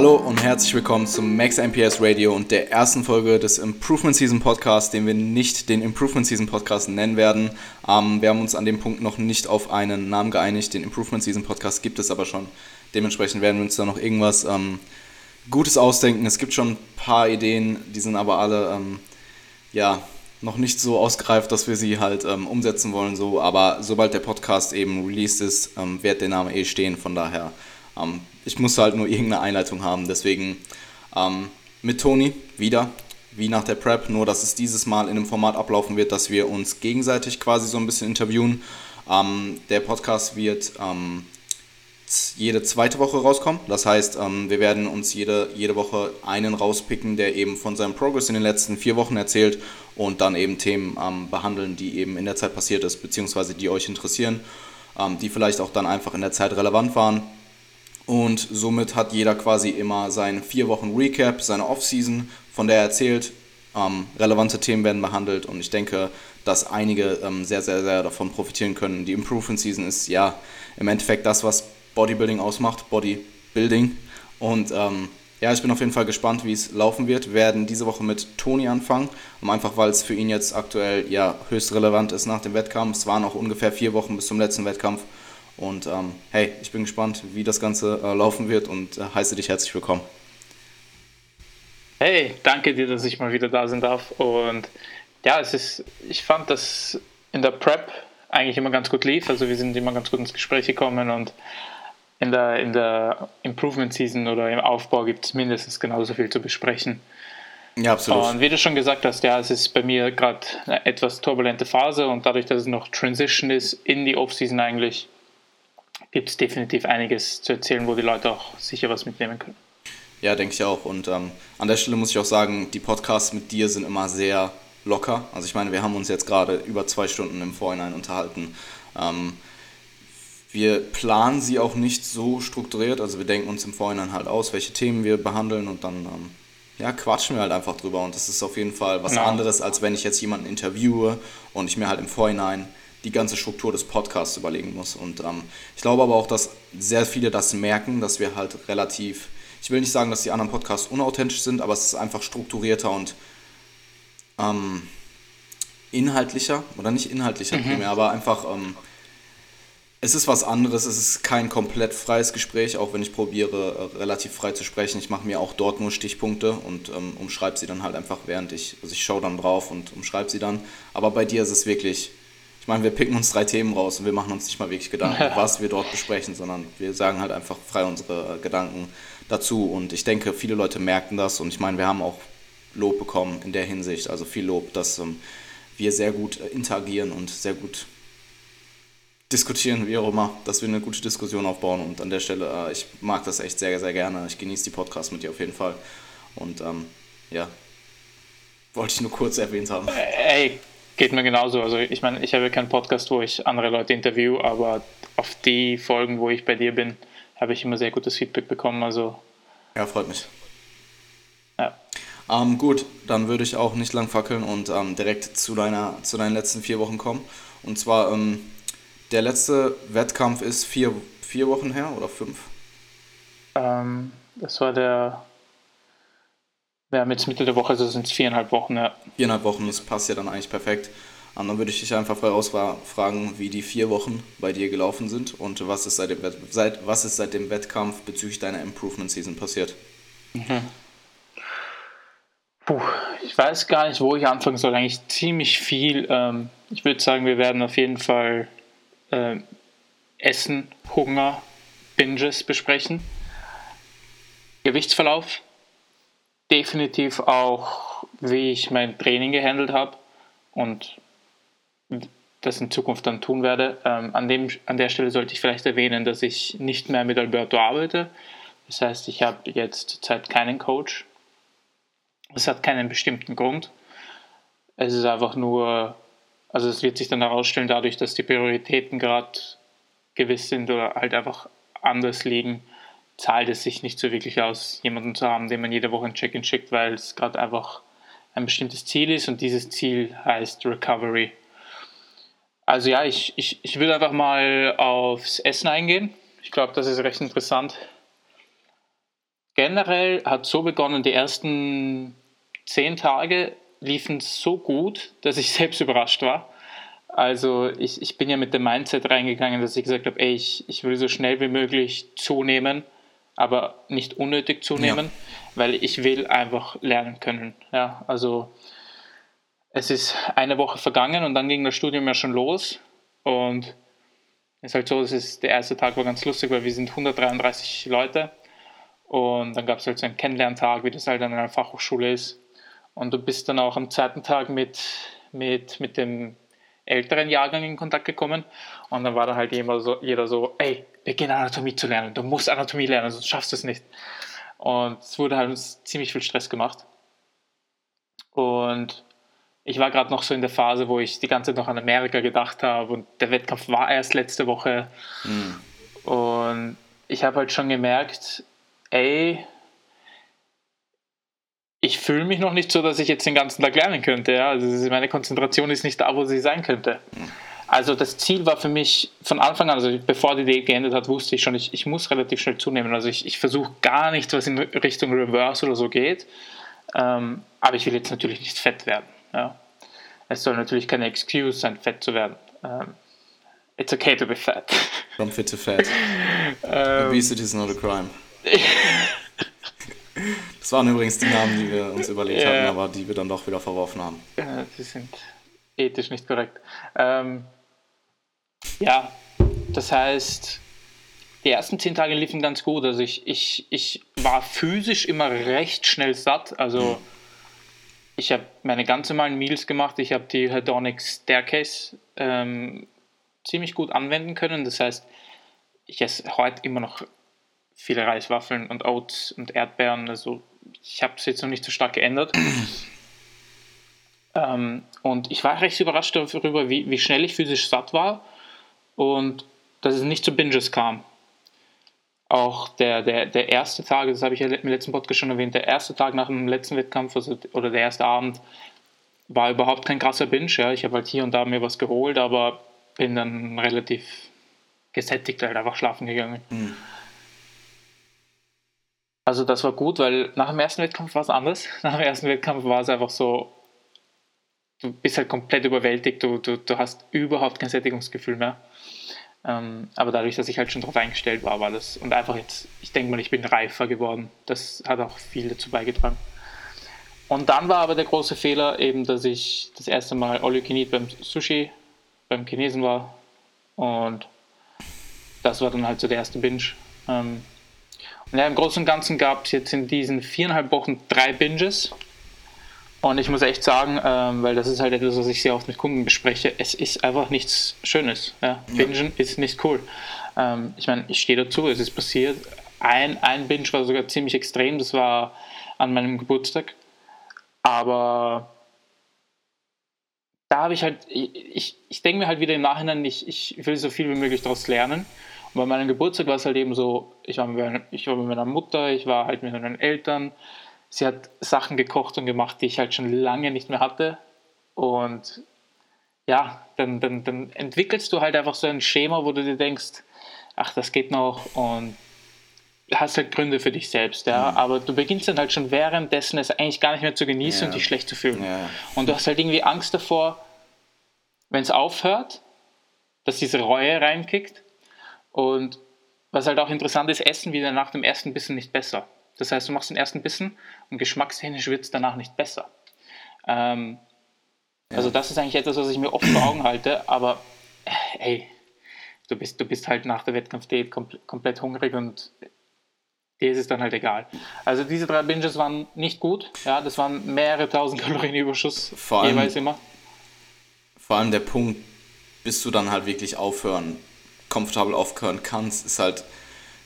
Hallo und herzlich willkommen zum Max MPS Radio und der ersten Folge des Improvement Season Podcast, den wir nicht den Improvement Season Podcast nennen werden. Ähm, wir haben uns an dem Punkt noch nicht auf einen Namen geeinigt. Den Improvement Season Podcast gibt es aber schon. Dementsprechend werden wir uns da noch irgendwas ähm, Gutes ausdenken. Es gibt schon ein paar Ideen, die sind aber alle ähm, ja noch nicht so ausgereift, dass wir sie halt ähm, umsetzen wollen. So, aber sobald der Podcast eben released ist, ähm, wird der Name eh stehen. Von daher, ähm, ich muss halt nur irgendeine Einleitung haben. Deswegen ähm, mit Toni wieder, wie nach der Prep, nur dass es dieses Mal in einem Format ablaufen wird, dass wir uns gegenseitig quasi so ein bisschen interviewen. Ähm, der Podcast wird ähm, jede zweite Woche rauskommen. Das heißt, wir werden uns jede, jede Woche einen rauspicken, der eben von seinem Progress in den letzten vier Wochen erzählt und dann eben Themen ähm, behandeln, die eben in der Zeit passiert ist, beziehungsweise die euch interessieren, ähm, die vielleicht auch dann einfach in der Zeit relevant waren. Und somit hat jeder quasi immer seinen vier Wochen Recap, seine Offseason, von der er erzählt. Ähm, relevante Themen werden behandelt und ich denke, dass einige ähm, sehr, sehr, sehr davon profitieren können. Die Improvement Season ist ja im Endeffekt das, was Bodybuilding ausmacht, Bodybuilding. Und ähm, ja, ich bin auf jeden Fall gespannt, wie es laufen wird. Wir werden diese Woche mit Toni anfangen, einfach weil es für ihn jetzt aktuell ja höchst relevant ist nach dem Wettkampf. Es waren auch ungefähr vier Wochen bis zum letzten Wettkampf. Und ähm, hey, ich bin gespannt, wie das Ganze äh, laufen wird und äh, heiße dich herzlich willkommen. Hey, danke dir, dass ich mal wieder da sein darf. Und ja, es ist, ich fand, dass in der Prep eigentlich immer ganz gut lief. Also wir sind immer ganz gut ins Gespräch gekommen und in der, in der Improvement Season oder im Aufbau gibt es mindestens genauso viel zu besprechen. Ja, absolut. Und wie du schon gesagt hast, ja, es ist bei mir gerade eine etwas turbulente Phase und dadurch, dass es noch Transition ist in die Offseason eigentlich, gibt es definitiv einiges zu erzählen, wo die Leute auch sicher was mitnehmen können. Ja, denke ich auch. Und ähm, an der Stelle muss ich auch sagen, die Podcasts mit dir sind immer sehr locker. Also ich meine, wir haben uns jetzt gerade über zwei Stunden im Vorhinein unterhalten. Ähm, wir planen sie auch nicht so strukturiert, also wir denken uns im Vorhinein halt aus, welche Themen wir behandeln und dann ähm, ja, quatschen wir halt einfach drüber und das ist auf jeden Fall was genau. anderes, als wenn ich jetzt jemanden interviewe und ich mir halt im Vorhinein die ganze Struktur des Podcasts überlegen muss. Und ähm, ich glaube aber auch, dass sehr viele das merken, dass wir halt relativ, ich will nicht sagen, dass die anderen Podcasts unauthentisch sind, aber es ist einfach strukturierter und ähm, inhaltlicher, oder nicht inhaltlicher mhm. primär, aber einfach ähm, es ist was anderes, es ist kein komplett freies Gespräch, auch wenn ich probiere, äh, relativ frei zu sprechen. Ich mache mir auch dort nur Stichpunkte und ähm, umschreibe sie dann halt einfach, während ich, also ich schaue dann drauf und umschreibe sie dann. Aber bei dir ist es wirklich, ich meine, wir picken uns drei Themen raus und wir machen uns nicht mal wirklich Gedanken, was wir dort besprechen, sondern wir sagen halt einfach frei unsere äh, Gedanken dazu. Und ich denke, viele Leute merken das und ich meine, wir haben auch Lob bekommen in der Hinsicht, also viel Lob, dass ähm, wir sehr gut äh, interagieren und sehr gut diskutieren, wie auch immer, dass wir eine gute Diskussion aufbauen. Und an der Stelle, äh, ich mag das echt sehr, sehr gerne. Ich genieße die Podcasts mit dir auf jeden Fall. Und ähm, ja, wollte ich nur kurz erwähnt haben. Ey, geht mir genauso. Also ich meine, ich habe keinen Podcast, wo ich andere Leute interview, aber auf die Folgen, wo ich bei dir bin, habe ich immer sehr gutes Feedback bekommen. Also ja, freut mich. Ja. Ähm, gut, dann würde ich auch nicht lang fackeln und ähm, direkt zu, deiner, zu deinen letzten vier Wochen kommen. Und zwar ähm, der letzte Wettkampf ist vier, vier Wochen her oder fünf? Ähm, das war der. Ja, mit Mitte der Woche, also sind es viereinhalb Wochen, ja. Viereinhalb Wochen, das passt ja dann eigentlich perfekt. Und dann würde ich dich einfach fragen, wie die vier Wochen bei dir gelaufen sind und was ist seit dem, seit, was ist seit dem Wettkampf bezüglich deiner Improvement Season passiert. Mhm. Puh, ich weiß gar nicht, wo ich anfangen soll. Eigentlich ziemlich viel. Ähm, ich würde sagen, wir werden auf jeden Fall äh, Essen, Hunger, Binges besprechen. Gewichtsverlauf, definitiv auch, wie ich mein Training gehandelt habe und das in Zukunft dann tun werde. Ähm, an, dem, an der Stelle sollte ich vielleicht erwähnen, dass ich nicht mehr mit Alberto arbeite. Das heißt, ich habe jetzt zurzeit keinen Coach. Es hat keinen bestimmten Grund. Es ist einfach nur also es wird sich dann herausstellen, dadurch, dass die Prioritäten gerade gewiss sind oder halt einfach anders liegen, zahlt es sich nicht so wirklich aus, jemanden zu haben, den man jede Woche ein Check-in schickt, weil es gerade einfach ein bestimmtes Ziel ist und dieses Ziel heißt Recovery. Also ja, ich, ich, ich will einfach mal aufs Essen eingehen. Ich glaube, das ist recht interessant. generell hat so begonnen, die ersten zehn Tage liefen so gut, dass ich selbst überrascht war. Also ich, ich bin ja mit dem Mindset reingegangen, dass ich gesagt habe, ey, ich, ich will so schnell wie möglich zunehmen, aber nicht unnötig zunehmen, ja. weil ich will einfach lernen können. Ja, also es ist eine Woche vergangen und dann ging das Studium ja schon los und es ist halt so, es ist, der erste Tag war ganz lustig, weil wir sind 133 Leute und dann gab es halt so einen Kennenlerntag, wie das halt an einer Fachhochschule ist und du bist dann auch am zweiten Tag mit, mit, mit dem älteren Jahrgang in Kontakt gekommen und dann war da halt jeder so, jeder so ey, beginn Anatomie zu lernen, du musst Anatomie lernen, sonst schaffst du es nicht. Und es wurde halt uns ziemlich viel Stress gemacht. Und ich war gerade noch so in der Phase, wo ich die ganze Zeit noch an Amerika gedacht habe und der Wettkampf war erst letzte Woche. Mhm. Und ich habe halt schon gemerkt, ey, ich fühle mich noch nicht so, dass ich jetzt den ganzen Tag lernen könnte. Ja? Also meine Konzentration ist nicht da, wo sie sein könnte. Also das Ziel war für mich von Anfang an, also bevor die Diät geendet hat, wusste ich schon, ich, ich muss relativ schnell zunehmen. Also ich, ich versuche gar nichts, was in Richtung Reverse oder so geht. Ähm, aber ich will jetzt natürlich nicht fett werden. Ja? Es soll natürlich keine Excuse sein, fett zu werden. Ähm, it's okay to be fat. From fit to fat. Ähm, Obesity is not a crime. Das waren übrigens die Namen, die wir uns überlegt ja. hatten, aber die wir dann doch wieder verworfen haben. Ja, die sind ethisch nicht korrekt. Ähm, ja, das heißt, die ersten zehn Tage liefen ganz gut. Also ich, ich, ich war physisch immer recht schnell satt. Also ich habe meine ganz normalen Meals gemacht. Ich habe die Hedonic Staircase ähm, ziemlich gut anwenden können. Das heißt, ich esse heute immer noch viele Reiswaffeln und Oats und Erdbeeren. Also ich habe es jetzt noch nicht so stark geändert. ähm, und ich war recht überrascht darüber, wie, wie schnell ich physisch satt war und dass es nicht zu Binges kam. Auch der, der, der erste Tag, das habe ich ja im letzten Podcast schon erwähnt, der erste Tag nach dem letzten Wettkampf also, oder der erste Abend war überhaupt kein krasser Binge. Ja. Ich habe halt hier und da mir was geholt, aber bin dann relativ gesättigt halt einfach schlafen gegangen. Mhm. Also das war gut, weil nach dem ersten Wettkampf war es anders. Nach dem ersten Wettkampf war es einfach so, du bist halt komplett überwältigt, du, du, du hast überhaupt kein Sättigungsgefühl mehr. Ähm, aber dadurch, dass ich halt schon darauf eingestellt war, war das und einfach jetzt, ich denke mal, ich bin reifer geworden. Das hat auch viel dazu beigetragen. Und dann war aber der große Fehler eben, dass ich das erste Mal Eat beim Sushi, beim Chinesen war. Und das war dann halt so der erste Binge. Ähm, ja, Im Großen und Ganzen gab es jetzt in diesen viereinhalb Wochen drei Binges. Und ich muss echt sagen, ähm, weil das ist halt etwas, was ich sehr oft mit Kunden bespreche, es ist einfach nichts Schönes. Ja? ja. Bingen ist nicht cool. Ähm, ich meine, ich stehe dazu, es ist passiert. Ein, ein Binge war sogar ziemlich extrem, das war an meinem Geburtstag. Aber da habe ich halt, ich, ich denke mir halt wieder im Nachhinein, ich, ich will so viel wie möglich daraus lernen. Und bei meinem Geburtstag war es halt eben so, ich war, mit, ich war mit meiner Mutter, ich war halt mit meinen Eltern. Sie hat Sachen gekocht und gemacht, die ich halt schon lange nicht mehr hatte. Und ja, dann, dann, dann entwickelst du halt einfach so ein Schema, wo du dir denkst, ach, das geht noch und hast halt Gründe für dich selbst, ja. Mhm. Aber du beginnst dann halt schon währenddessen es eigentlich gar nicht mehr zu genießen ja. und dich schlecht zu fühlen. Ja. Und du hast halt irgendwie Angst davor, wenn es aufhört, dass diese Reue reinkickt und was halt auch interessant ist, Essen wieder nach dem ersten Bissen nicht besser. Das heißt, du machst den ersten Bissen und geschmackstechnisch wird es danach nicht besser. Ähm, ja. Also das ist eigentlich etwas, was ich mir oft vor Augen halte, aber äh, ey, du bist, du bist halt nach der Wettkampfdiät kom komplett hungrig und dir ist es dann halt egal. Also diese drei Binges waren nicht gut, ja, das waren mehrere tausend Kalorien Überschuss vor allem, jeweils immer. Vor allem der Punkt, bis du dann halt wirklich aufhören komfortabel aufhören kannst, ist halt,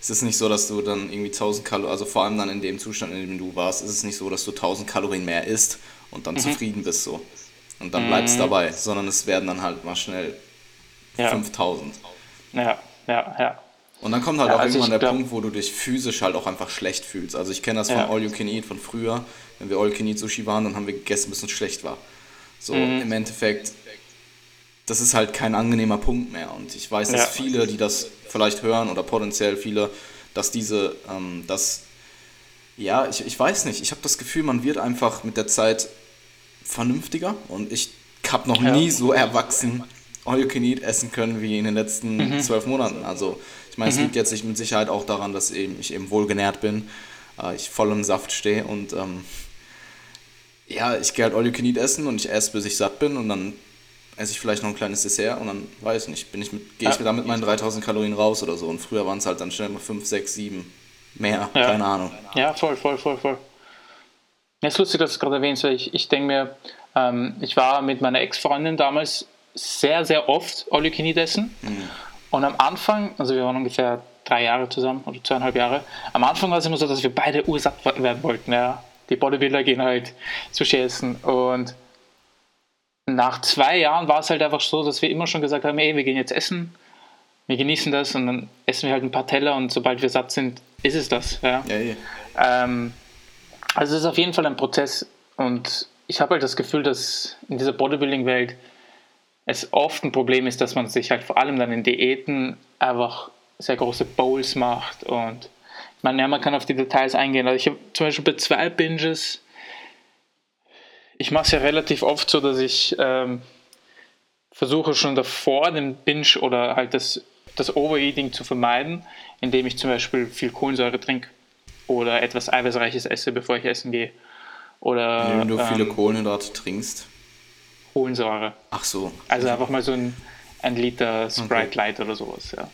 es ist nicht so, dass du dann irgendwie 1000 Kalorien, also vor allem dann in dem Zustand, in dem du warst, ist es nicht so, dass du 1000 Kalorien mehr isst und dann mhm. zufrieden bist so. Und dann bleibst mhm. dabei, sondern es werden dann halt mal schnell ja. 5000. Ja, ja, ja. Und dann kommt halt ja, auch also irgendwann der. Punkt, wo du dich physisch halt auch einfach schlecht fühlst. Also ich kenne das von ja. All You Can Eat von früher. Wenn wir All You Can Eat Sushi waren, dann haben wir gegessen, bis es schlecht war. So, mhm. im Endeffekt das ist halt kein angenehmer Punkt mehr. Und ich weiß, dass ja. viele, die das vielleicht hören oder potenziell viele, dass diese, ähm, dass Ja, ich, ich weiß nicht. Ich habe das Gefühl, man wird einfach mit der Zeit vernünftiger und ich habe noch ja. nie so erwachsen All You Can Eat essen können wie in den letzten mhm. zwölf Monaten. Also ich meine, mhm. es liegt jetzt mit Sicherheit auch daran, dass eben, ich eben wohlgenährt bin, äh, ich voll im Saft stehe und ähm, ja, ich gehe halt All You Can Eat essen und ich esse, bis ich satt bin und dann esse ich vielleicht noch ein kleines Dessert und dann weiß ich nicht, bin ich mit, gehe ich ja. da mit meinen 3000 Kalorien raus oder so und früher waren es halt dann schnell mal 5, 6, 7 mehr, ja. keine Ahnung. Ja, voll, voll, voll, voll. Ja, ist lustig, dass du es gerade erwähnst, weil ich, ich denke mir, ähm, ich war mit meiner Ex-Freundin damals sehr, sehr oft All You Can Eat essen mhm. und am Anfang, also wir waren ungefähr drei Jahre zusammen oder zweieinhalb Jahre, am Anfang war es immer so, dass wir beide ursatt werden wollten, ja. Die Bodybuilder gehen halt Sushi essen und nach zwei Jahren war es halt einfach so, dass wir immer schon gesagt haben, ey, wir gehen jetzt essen, wir genießen das und dann essen wir halt ein paar Teller und sobald wir satt sind, ist es das. Ja. ja, ja. Ähm, also es ist auf jeden Fall ein Prozess und ich habe halt das Gefühl, dass in dieser Bodybuilding-Welt es oft ein Problem ist, dass man sich halt vor allem dann in Diäten einfach sehr große Bowls macht und ich meine, ja, man kann auf die Details eingehen. Also ich habe zum Beispiel bei zwei Binges ich mache es ja relativ oft so, dass ich ähm, versuche schon davor den Binge oder halt das, das Overeating zu vermeiden, indem ich zum Beispiel viel Kohlensäure trinke oder etwas Eiweißreiches esse, bevor ich essen gehe. Oder, ja, wenn du viele ähm, Kohlenhydrate trinkst. Kohlensäure. Ach so. Also einfach mal so ein, ein Liter Sprite okay. Light oder sowas, ja.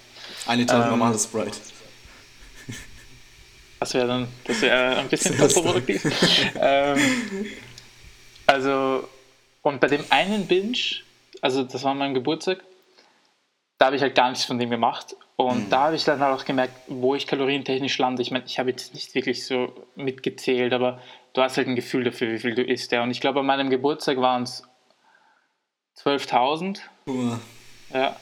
Ein Liter ähm, normales Sprite. Das wäre dann, das wäre ein bisschen kontraproduktiv. ähm, also, und bei dem einen Binge, also das war mein Geburtstag, da habe ich halt gar nichts von dem gemacht. Und mhm. da habe ich dann halt auch gemerkt, wo ich kalorientechnisch lande. Ich meine, ich habe jetzt nicht wirklich so mitgezählt, aber du hast halt ein Gefühl dafür, wie viel du isst. Ja. Und ich glaube, an meinem Geburtstag waren es 12.000. Uh. Ja.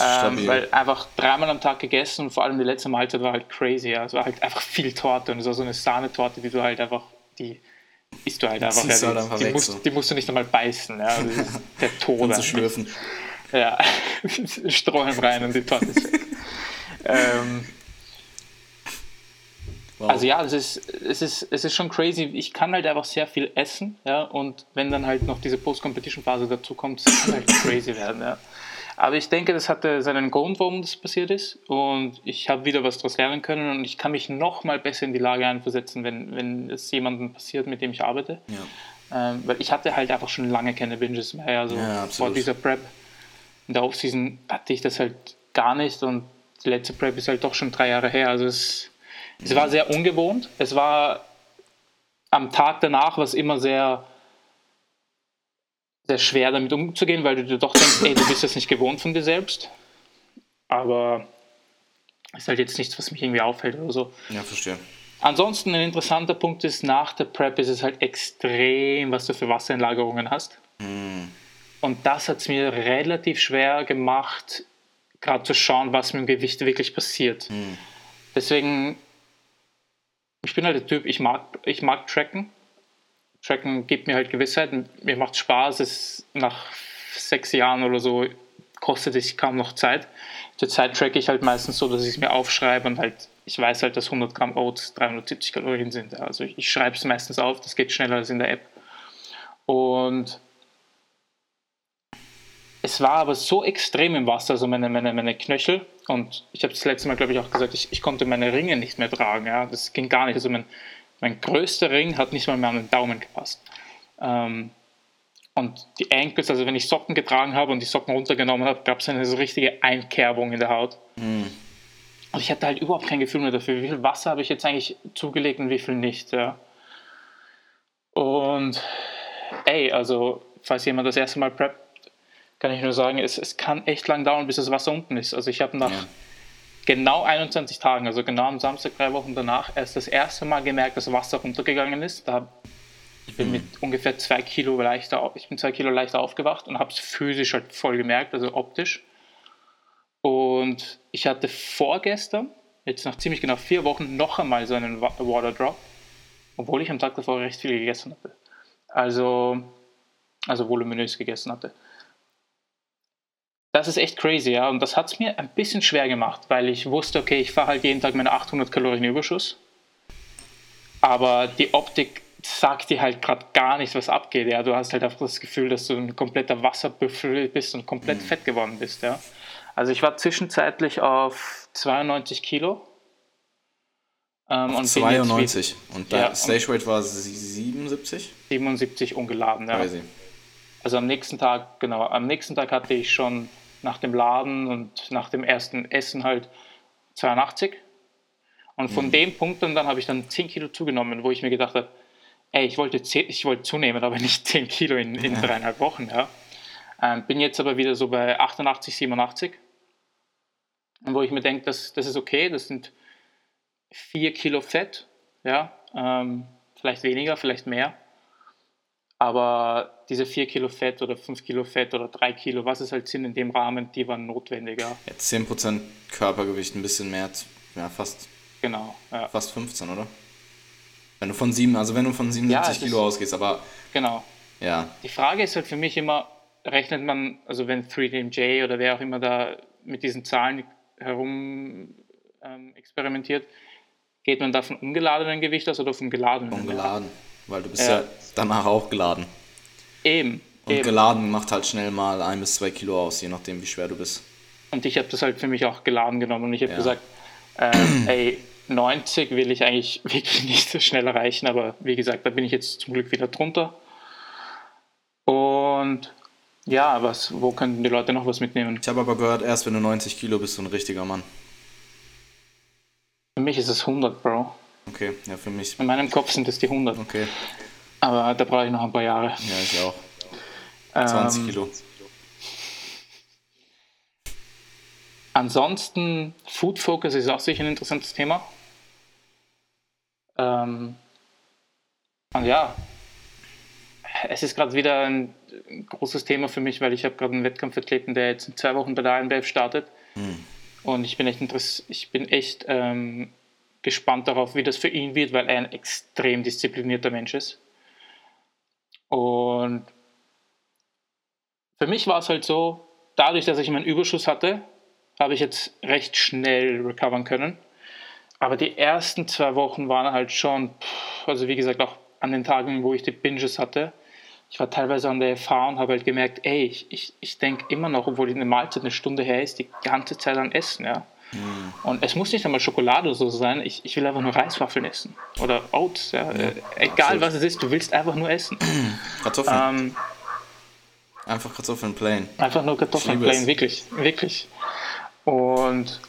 Ähm, weil einfach dreimal am Tag gegessen und vor allem die letzte Mahlzeit war halt crazy. Ja. Es war halt einfach viel Torte und es war so eine Sahnetorte, die du halt einfach, die isst du halt einfach. Ja, halt einfach die, weg, musst, so. die, musst, du nicht einmal beißen. Ja. der Tod. zu schlürfen. Ja, Strohhalm rein und die Torte ist weg. ähm, wow. Also ja, es ist, es, ist, es ist schon crazy. Ich kann halt einfach sehr viel essen. Ja, und wenn dann halt noch diese Post-Competition-Phase dazu kommt, das kann halt crazy werden. Ja. Aber ich denke, das hatte seinen Grund, warum das passiert ist. Und ich habe wieder was daraus lernen können und ich kann mich noch mal besser in die Lage einversetzen, wenn, wenn es jemandem passiert, mit dem ich arbeite. Ja. Ähm, weil ich hatte halt einfach schon lange keine Binges mehr. Also ja, vor dieser Prep. In der Offseason hatte ich das halt gar nicht und die letzte Prep ist halt doch schon drei Jahre her. Also es, es war sehr ungewohnt. Es war am Tag danach was immer sehr sehr schwer damit umzugehen, weil du dir doch denkst, ey, du bist das nicht gewohnt von dir selbst. Aber ist halt jetzt nichts, was mich irgendwie auffällt oder so. Ja, verstehe. Ansonsten ein interessanter Punkt ist, nach der Prep ist es halt extrem, was du für Wassereinlagerungen hast. Mm. Und das hat es mir relativ schwer gemacht, gerade zu schauen, was mit dem Gewicht wirklich passiert. Mm. Deswegen, ich bin halt der Typ, ich mag, ich mag tracken. Tracken gibt mir halt Gewissheit. Mir macht Spaß. Es nach sechs Jahren oder so kostet es kaum noch Zeit. Zurzeit tracke ich halt meistens so, dass ich es mir aufschreibe und halt, ich weiß halt, dass 100 Gramm Oats 370 Kalorien sind. Also ich, ich schreibe es meistens auf, das geht schneller als in der App. Und es war aber so extrem im Wasser, also meine, meine, meine Knöchel. Und ich habe das letzte Mal, glaube ich, auch gesagt, ich, ich konnte meine Ringe nicht mehr tragen. Ja? Das ging gar nicht. Also mein, mein größter Ring hat nicht mal mehr an den Daumen gepasst. Ähm, und die Ankles, also wenn ich Socken getragen habe und die Socken runtergenommen habe, gab es eine so richtige Einkerbung in der Haut. Mhm. Und ich hatte halt überhaupt kein Gefühl mehr dafür, wie viel Wasser habe ich jetzt eigentlich zugelegt und wie viel nicht. Ja. Und ey, also falls jemand das erste Mal preppt, kann ich nur sagen, es, es kann echt lang dauern, bis das Wasser unten ist. Also ich habe nach ja genau 21 Tagen, also genau am Samstag, drei Wochen danach, erst das erste Mal gemerkt, dass Wasser runtergegangen ist. Da ich bin mhm. mit ungefähr zwei Kilo leichter, ich bin zwei Kilo leichter aufgewacht und habe es physisch halt voll gemerkt, also optisch. Und ich hatte vorgestern, jetzt nach ziemlich genau vier Wochen, noch einmal so einen Water Drop, obwohl ich am Tag davor recht viel gegessen hatte. Also, also voluminös gegessen hatte. Das ist echt crazy, ja. Und das hat es mir ein bisschen schwer gemacht, weil ich wusste, okay, ich fahre halt jeden Tag meine 800 Kalorien Überschuss. aber die Optik sagt dir halt gerade gar nichts, was abgeht. Ja, du hast halt einfach das Gefühl, dass du ein kompletter Wasserbüffel bist und komplett mhm. fett geworden bist. Ja, also ich war zwischenzeitlich auf 92 Kilo. Ähm, und 92 und der ja, Stage Weight war 77? 77 ungeladen, ja. Crazy. Also am nächsten Tag, genau, am nächsten Tag hatte ich schon nach dem Laden und nach dem ersten Essen halt 82. Und von mhm. dem Punkt an dann habe ich dann 10 Kilo zugenommen, wo ich mir gedacht habe, ey, ich wollte, 10, ich wollte zunehmen, aber nicht 10 Kilo in, in dreieinhalb Wochen. Ja. Ähm, bin jetzt aber wieder so bei 88, 87. Und wo ich mir denke, das, das ist okay, das sind 4 Kilo Fett, ja, ähm, vielleicht weniger, vielleicht mehr. Aber diese 4 Kilo Fett oder 5 Kilo Fett oder 3 Kilo, was es halt sind in dem Rahmen, die waren notwendiger. Ja, 10% Körpergewicht, ein bisschen mehr, ja, fast Genau. Ja. Fast 15, oder? Wenn du von 7, also wenn du von 77 ja, Kilo ausgehst, aber. Genau. Ja. Die Frage ist halt für mich immer, rechnet man, also wenn 3DMJ oder wer auch immer da mit diesen Zahlen herum ähm, experimentiert, geht man da von ungeladenen Gewicht aus oder vom geladenen? Von geladen, weil du bist ja, ja danach auch geladen. Eben. Und eben. geladen macht halt schnell mal ein bis zwei Kilo aus, je nachdem, wie schwer du bist. Und ich habe das halt für mich auch geladen genommen und ich habe ja. gesagt, äh, ey, 90 will ich eigentlich wirklich nicht so schnell erreichen, aber wie gesagt, da bin ich jetzt zum Glück wieder drunter. Und ja, was, wo könnten die Leute noch was mitnehmen? Ich habe aber gehört, erst wenn du 90 Kilo bist, du ein richtiger Mann. Für mich ist es 100, Bro. Okay, ja, für mich. In meinem Kopf sind es die 100. Okay. Aber da brauche ich noch ein paar Jahre. Ja, ich auch. 20 ähm, Kilo. Ansonsten, Food Focus ist auch sicher ein interessantes Thema. Ähm, und ja, es ist gerade wieder ein großes Thema für mich, weil ich habe gerade einen Wettkampfathleten, der jetzt in zwei Wochen bei der INBF startet. Hm. Und ich bin echt, ich bin echt ähm, gespannt darauf, wie das für ihn wird, weil er ein extrem disziplinierter Mensch ist. Und für mich war es halt so, dadurch, dass ich meinen Überschuss hatte, habe ich jetzt recht schnell recovern können. Aber die ersten zwei Wochen waren halt schon, also wie gesagt, auch an den Tagen, wo ich die Binges hatte, ich war teilweise an der FH und habe halt gemerkt, ey, ich, ich, denke immer noch, obwohl die Mahlzeit eine Stunde her ist, die ganze Zeit an Essen, ja. Mhm. Und es muss nicht einmal Schokolade oder so sein, ich, ich will einfach nur Reiswaffeln essen. Oder Oats, ja. ja Egal absolut. was es ist, du willst einfach nur essen. Kartoffeln. Ähm, einfach Kartoffeln plain. Einfach nur Kartoffeln plain, wirklich, wirklich. Und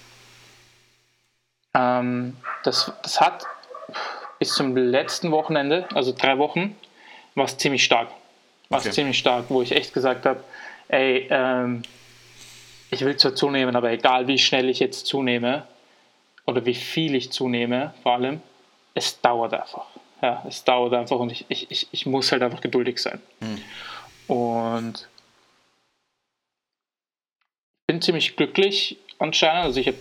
ähm, das, das hat bis zum letzten Wochenende, also drei Wochen, war es ziemlich stark. War es okay. ziemlich stark, wo ich echt gesagt habe, ey, ähm, ich will zwar zunehmen, aber egal wie schnell ich jetzt zunehme oder wie viel ich zunehme, vor allem, es dauert einfach. Ja, es dauert einfach und ich, ich, ich, ich muss halt einfach geduldig sein. Mhm. Und ich bin ziemlich glücklich, anscheinend. Also ich, hab,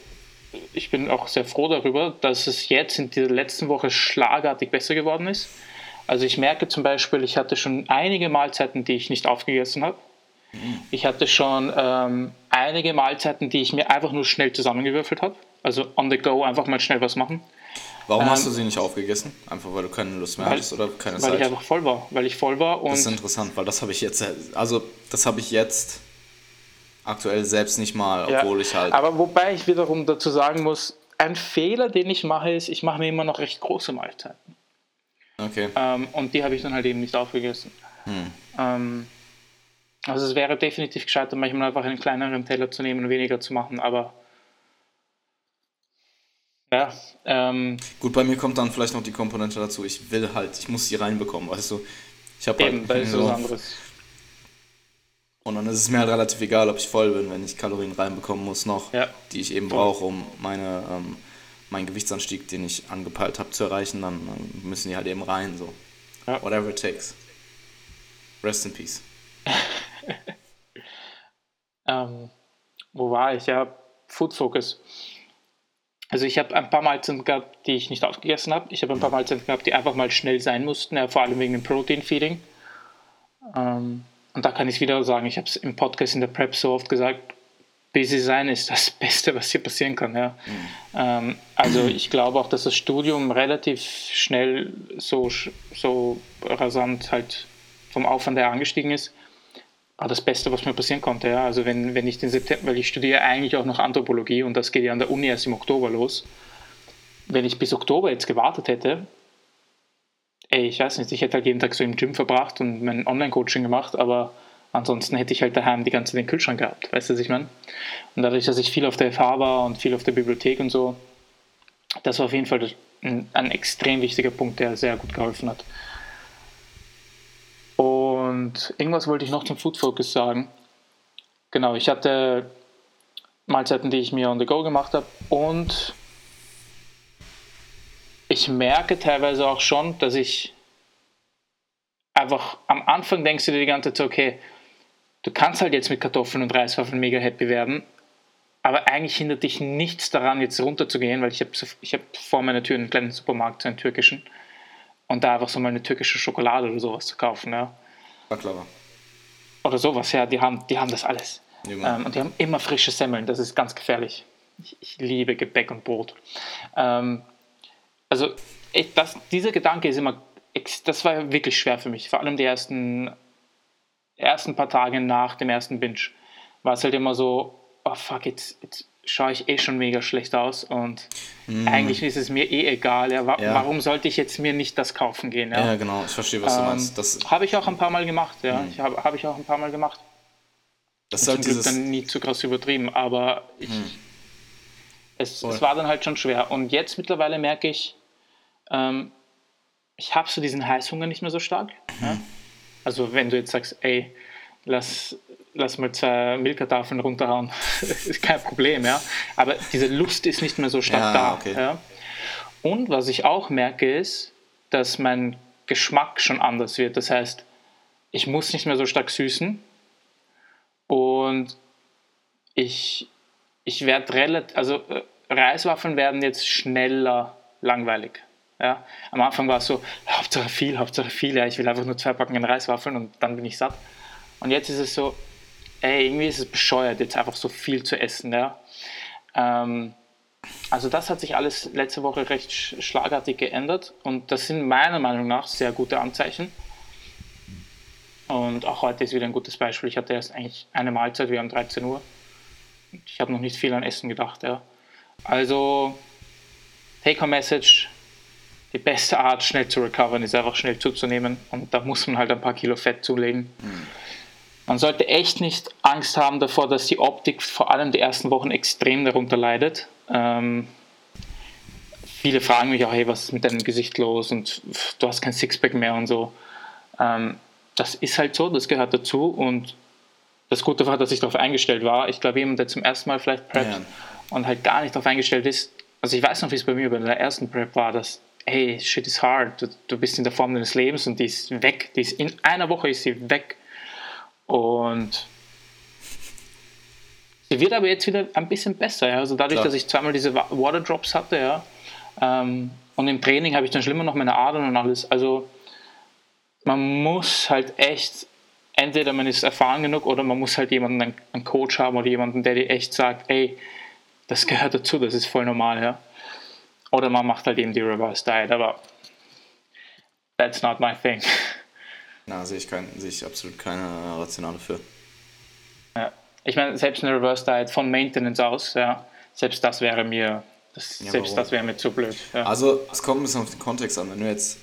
ich bin auch sehr froh darüber, dass es jetzt in dieser letzten Woche schlagartig besser geworden ist. Also ich merke zum Beispiel, ich hatte schon einige Mahlzeiten, die ich nicht aufgegessen habe. Ich hatte schon ähm, einige Mahlzeiten, die ich mir einfach nur schnell zusammengewürfelt habe. Also on the go einfach mal schnell was machen. Warum ähm, hast du sie nicht aufgegessen? Einfach weil du keine Lust mehr weil, hattest oder keine weil Zeit? Weil ich einfach voll war. Weil ich voll war und. Das ist interessant, weil das habe ich jetzt, also das habe ich jetzt aktuell selbst nicht mal, obwohl ja, ich halt. Aber wobei ich wiederum dazu sagen muss, ein Fehler, den ich mache, ist, ich mache mir immer noch recht große Mahlzeiten. Okay. Ähm, und die habe ich dann halt eben nicht aufgegessen. Hm. Ähm, also es wäre definitiv gescheiter, manchmal einfach einen kleineren Teller zu nehmen und weniger zu machen, aber ja. Ähm, Gut, bei mir kommt dann vielleicht noch die Komponente dazu, ich will halt, ich muss sie reinbekommen, weißt du. Ich habe halt, ist so, was anderes. Und dann ist es mir halt relativ egal, ob ich voll bin, wenn ich Kalorien reinbekommen muss noch, ja. die ich eben brauche, um meine, ähm, meinen Gewichtsanstieg, den ich angepeilt habe, zu erreichen, dann, dann, müssen die halt eben rein. So. Ja. Whatever it takes. Rest in peace. ähm, wo war ich? Ja, Food Focus. Also ich habe ein paar Mahlzeiten gehabt, die ich nicht aufgegessen habe. Ich habe ein paar Mahlzeiten gehabt, die einfach mal schnell sein mussten, ja, vor allem wegen dem Protein Feeding. Ähm, und da kann ich wieder sagen, ich habe es im Podcast in der Prep so oft gesagt, busy sein ist das Beste, was hier passieren kann. Ja. Mhm. Ähm, also ich glaube auch, dass das Studium relativ schnell so, so rasant halt vom Aufwand her angestiegen ist. War das Beste, was mir passieren konnte. Ja. Also wenn, wenn ich den September, weil ich studiere eigentlich auch noch Anthropologie und das geht ja an der Uni erst im Oktober los. Wenn ich bis Oktober jetzt gewartet hätte, ey, ich weiß nicht, ich hätte halt jeden Tag so im Gym verbracht und mein Online-Coaching gemacht, aber Ansonsten hätte ich halt daheim die ganze Zeit den Kühlschrank gehabt, weißt du, was ich meine? Und dadurch, dass ich viel auf der FH war und viel auf der Bibliothek und so, das war auf jeden Fall ein, ein extrem wichtiger Punkt, der sehr gut geholfen hat. Und irgendwas wollte ich noch zum Food Focus sagen. Genau, ich hatte Mahlzeiten, die ich mir on the go gemacht habe und ich merke teilweise auch schon, dass ich einfach am Anfang denkst du dir die ganze Zeit, okay, du kannst halt jetzt mit Kartoffeln und Reiswaffeln mega happy werden, aber eigentlich hindert dich nichts daran, jetzt runterzugehen, weil ich habe ich hab vor meiner Tür einen kleinen Supermarkt, so einen türkischen, und da einfach so mal eine türkische Schokolade oder sowas zu kaufen. Ja. Baklava. Oder sowas, ja, die haben, die haben das alles. Ähm, und die haben immer frische Semmeln, das ist ganz gefährlich. Ich, ich liebe Gebäck und Brot. Ähm, also, ich, das, dieser Gedanke ist immer, das war wirklich schwer für mich, vor allem die ersten ersten paar Tage nach dem ersten Binge war es halt immer so, oh fuck, jetzt, jetzt schaue ich eh schon mega schlecht aus und mm. eigentlich ist es mir eh egal. Ja, wa ja. Warum sollte ich jetzt mir nicht das kaufen gehen? Ja, ja genau, ich verstehe, was ähm, du meinst. Das habe ich auch ein paar Mal gemacht, ja. Mm. Ich habe hab ich auch ein paar Mal gemacht. Das ist halt dieses... dann nie zu krass übertrieben, aber ich, mm. es, es, war dann halt schon schwer. Und jetzt mittlerweile merke ich, ähm, ich habe so diesen Heißhunger nicht mehr so stark. Ja? Mhm. Also wenn du jetzt sagst, ey, lass, lass mal zwei Milka-Tafeln runterhauen, ist kein Problem, ja. Aber diese Lust ist nicht mehr so stark ja, da. Okay. Ja? Und was ich auch merke ist, dass mein Geschmack schon anders wird. Das heißt, ich muss nicht mehr so stark süßen und ich, ich werde relativ, also äh, Reiswaffeln werden jetzt schneller langweilig. Ja? Am Anfang war es so, Hauptsache viel, Hauptsache viel, ja, ich will einfach nur zwei Packungen Reiswaffeln und dann bin ich satt. Und jetzt ist es so, ey, irgendwie ist es bescheuert, jetzt einfach so viel zu essen. Ja? Ähm, also das hat sich alles letzte Woche recht schlagartig geändert und das sind meiner Meinung nach sehr gute Anzeichen. Und auch heute ist wieder ein gutes Beispiel. Ich hatte erst eigentlich eine Mahlzeit, wir haben 13 Uhr. Ich habe noch nicht viel an Essen gedacht. Ja. Also, Take-Home-Message, die beste Art, schnell zu recovern, ist einfach schnell zuzunehmen. Und da muss man halt ein paar Kilo Fett zulegen. Mhm. Man sollte echt nicht Angst haben davor, dass die Optik vor allem die ersten Wochen extrem darunter leidet. Ähm, viele fragen mich auch, hey, was ist mit deinem Gesicht los und du hast kein Sixpack mehr und so. Ähm, das ist halt so, das gehört dazu und das Gute war, dass ich darauf eingestellt war. Ich glaube, jemand, der zum ersten Mal vielleicht preppt ja. und halt gar nicht darauf eingestellt ist, also ich weiß noch, wie es bei mir bei der ersten Prep war, dass hey, shit is hard, du, du, bist in der Form deines Lebens und die ist weg, die ist in einer Woche ist sie weg. Und sie wird aber jetzt wieder ein bisschen besser, ja? also dadurch, Klar. dass ich zweimal diese Water Drops hatte, ja, ähm, und im Training habe ich dann schlimmer noch meine Adern und alles, also man muss halt echt, entweder man ist erfahren genug oder man muss halt jemanden, einen Coach haben oder jemanden, der dir echt sagt, ey, das gehört dazu, das ist voll normal, ja. Oder man macht halt eben die Reverse Diet, aber that's not my thing. Na, sehe ich, kein, sehe ich absolut keine Rationale für. Ja. Ich meine, selbst eine Reverse Diet von Maintenance aus, ja, selbst das wäre mir, das, ja, selbst das wäre mir zu blöd. Ja. Also, es kommt ein bisschen auf den Kontext an. Wenn du jetzt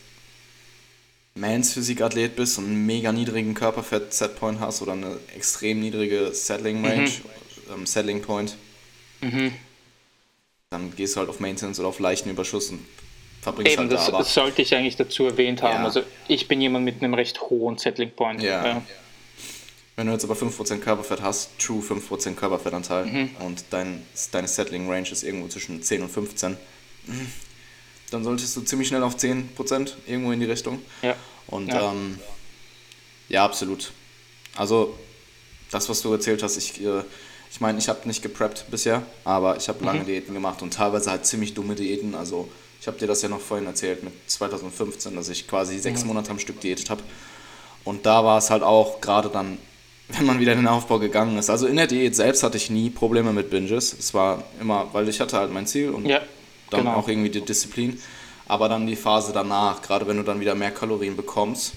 Mans Physikathlet bist und einen mega niedrigen Körperfett-Setpoint hast oder eine extrem niedrige Settling Range, mhm. ähm, Settling Point, mhm dann gehst du halt auf Maintenance oder auf leichten Überschuss und verbringst Eben, halt das, da, das sollte ich eigentlich dazu erwähnt haben. Ja. Also ich bin jemand mit einem recht hohen Settling Point. Ja. ja. Wenn du jetzt aber 5% Körperfett hast, true 5% Körperfettanteil mhm. und dein, deine Settling Range ist irgendwo zwischen 10 und 15, dann solltest du ziemlich schnell auf 10% irgendwo in die Richtung. Ja. Und ja, ähm, ja absolut. Also das, was du erzählt hast, ich äh, ich meine, ich habe nicht gepreppt bisher, aber ich habe lange mhm. Diäten gemacht und teilweise halt ziemlich dumme Diäten. Also ich habe dir das ja noch vorhin erzählt mit 2015, dass ich quasi sechs. Monate am Stück diätet habe. Und da war es halt auch gerade dann wenn man wieder in den Aufbau gegangen ist. Also in der Diät selbst hatte ich nie Probleme mit Binges. Es war immer, weil ich hatte halt mein Ziel und Ja, dann genau. auch irgendwie die Disziplin. Aber dann die Phase danach, gerade wenn du dann wieder mehr Kalorien bekommst,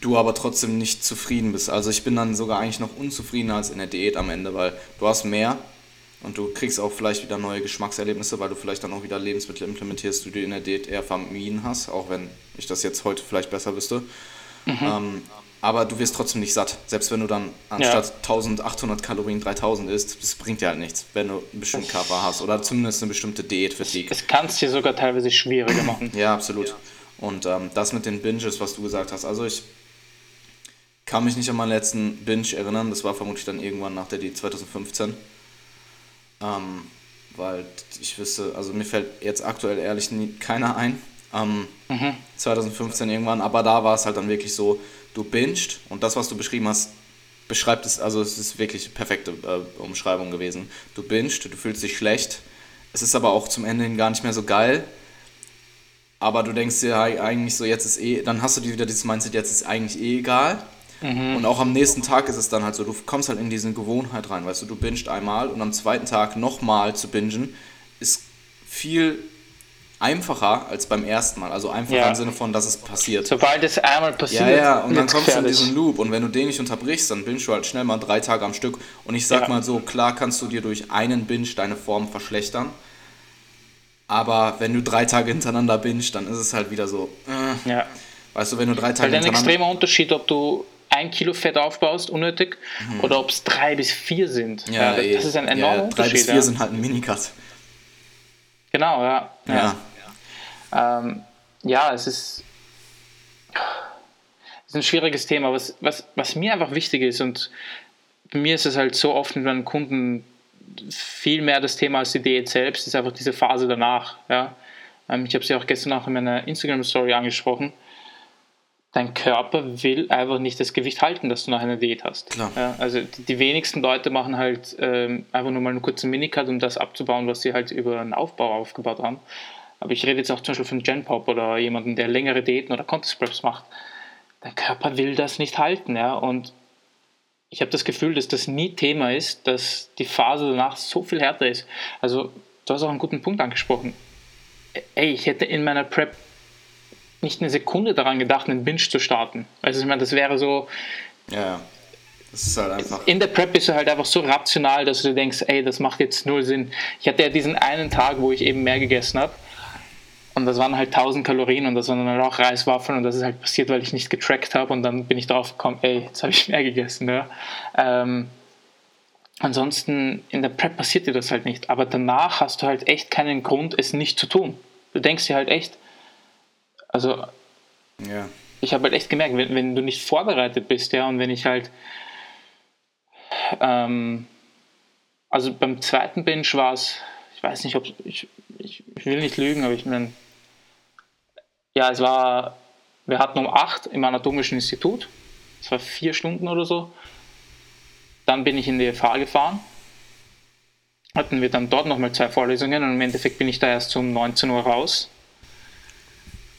du aber trotzdem nicht zufrieden bist. Also ich bin dann sogar eigentlich noch unzufriedener als in der Diät am Ende, weil du hast mehr und du kriegst auch vielleicht wieder neue Geschmackserlebnisse, weil du vielleicht dann auch wieder Lebensmittel implementierst, die du in der Diät eher vermieden hast, auch wenn ich das jetzt heute vielleicht besser wüsste. Ähm, aber du wirst trotzdem nicht satt. Selbst wenn du dann anstatt 1800 Kalorien 3000 isst, das bringt dir halt nichts, wenn du einen bestimmten Körper hast oder zumindest eine bestimmte Diät für dich. Es kann es dir sogar teilweise schwieriger machen. Ja, absolut. Und ähm, das mit den Binges, was du gesagt hast. Also ich kann mich nicht an meinen letzten Binge erinnern. Das war vermutlich dann irgendwann nach der Diät 2015. Ähm, weil ich wüsste, also mir fällt jetzt aktuell ehrlich nie, keiner ein. Ähm, 2015 irgendwann, aber da war es halt dann wirklich so, du binged und das, was du beschrieben hast, beschreibt es, also es ist wirklich eine perfekte äh, Umschreibung gewesen. Du binged, du fühlst dich schlecht, es ist aber auch zum Ende hin gar nicht mehr so geil, aber du denkst dir eigentlich so, jetzt ist eh, dann hast du dir wieder dieses Mindset, jetzt ist eigentlich eh egal. Und auch am nächsten Tag ist es dann halt so, du kommst halt in diese Gewohnheit rein, weißt du, du bingst einmal und am zweiten Tag nochmal zu bingen ist viel einfacher als beim ersten Mal. Also einfacher Ja. im Sinne von, dass es passiert. Sobald es einmal passiert, Ja, ja, und dann kommst du in diesen Loop und wenn du den nicht unterbrichst, dann bingst du halt schnell mal drei Tage am Stück. Und ich sag Ja. mal so, klar kannst du dir durch einen Binge deine Form verschlechtern. Aber wenn du drei Tage hintereinander bingst, dann ist es halt wieder so, äh, Ja. weißt du, wenn du drei Tage Weil ein extremer Unterschied, ob du ein Kilo Fett aufbaust, unnötig, oder ob es drei bis vier sind. Mhm. Ja, das, eh. ist ein enormer ja, Drei Unterschied. bis vier ja. sind halt ein Minicut. Genau, ja. Ja. Ja, ähm, ja es ist, es ist ein schwieriges Thema. Was, was, was mir einfach wichtig ist, und bei mir ist es halt so oft mit meinen Kunden viel mehr das Thema als die Diät selbst, ist einfach diese Phase danach. Ja? Ähm, ich habe sie auch gestern auch in meiner Instagram-Story angesprochen. Dein Körper will einfach nicht das Gewicht halten, das du nach einer Diät hast. Ja, also die, die wenigsten Leute machen halt ähm, einfach nur mal einen kurzen Minicut, um das abzubauen, was sie halt über einen Aufbau aufgebaut haben. Aber ich rede jetzt auch zum Beispiel von Gen Pop oder jemanden, der längere Diäten oder Contest Preps macht. Dein Körper will das nicht halten, ja. Und ich habe das Gefühl, dass das nie Thema ist, dass die Phase danach so viel härter ist. Also, du hast auch einen guten Punkt angesprochen. Ey, ich hätte in meiner Prep nicht eine Sekunde daran gedacht, einen Binge zu starten. Also, ich meine, das wäre so, Ja. Das ist halt einfach... in der Prep bist du halt einfach so rational, dass du dir denkst, ey, das macht jetzt null Sinn. Ich hatte ja diesen einen Tag, wo ich eben mehr gegessen habe. Und das waren halt 1000 Kalorien und das waren dann auch Reiswaffeln und das ist halt passiert, weil ich nicht getrackt habe und dann bin ich drauf gekommen, ey, jetzt habe ich mehr gegessen. Ja. Ähm, ansonsten in der Prep passiert dir das halt nicht. Aber danach hast du halt echt keinen Grund, es nicht zu tun. Du denkst dir halt echt, also Ja. ich habe halt echt gemerkt, wenn, wenn du nicht vorbereitet bist, ja, und wenn ich halt, ähm, also beim zweiten Binge war es, ich weiß nicht, ob ich, ich, ich will nicht lügen, aber ich meine, ja, es war, wir hatten um 8 im Anatomischen Institut, es war vier Stunden oder so, dann bin ich in die FH gefahren, hatten wir dann dort nochmal zwei Vorlesungen und im Endeffekt bin ich da erst um 19 Uhr raus.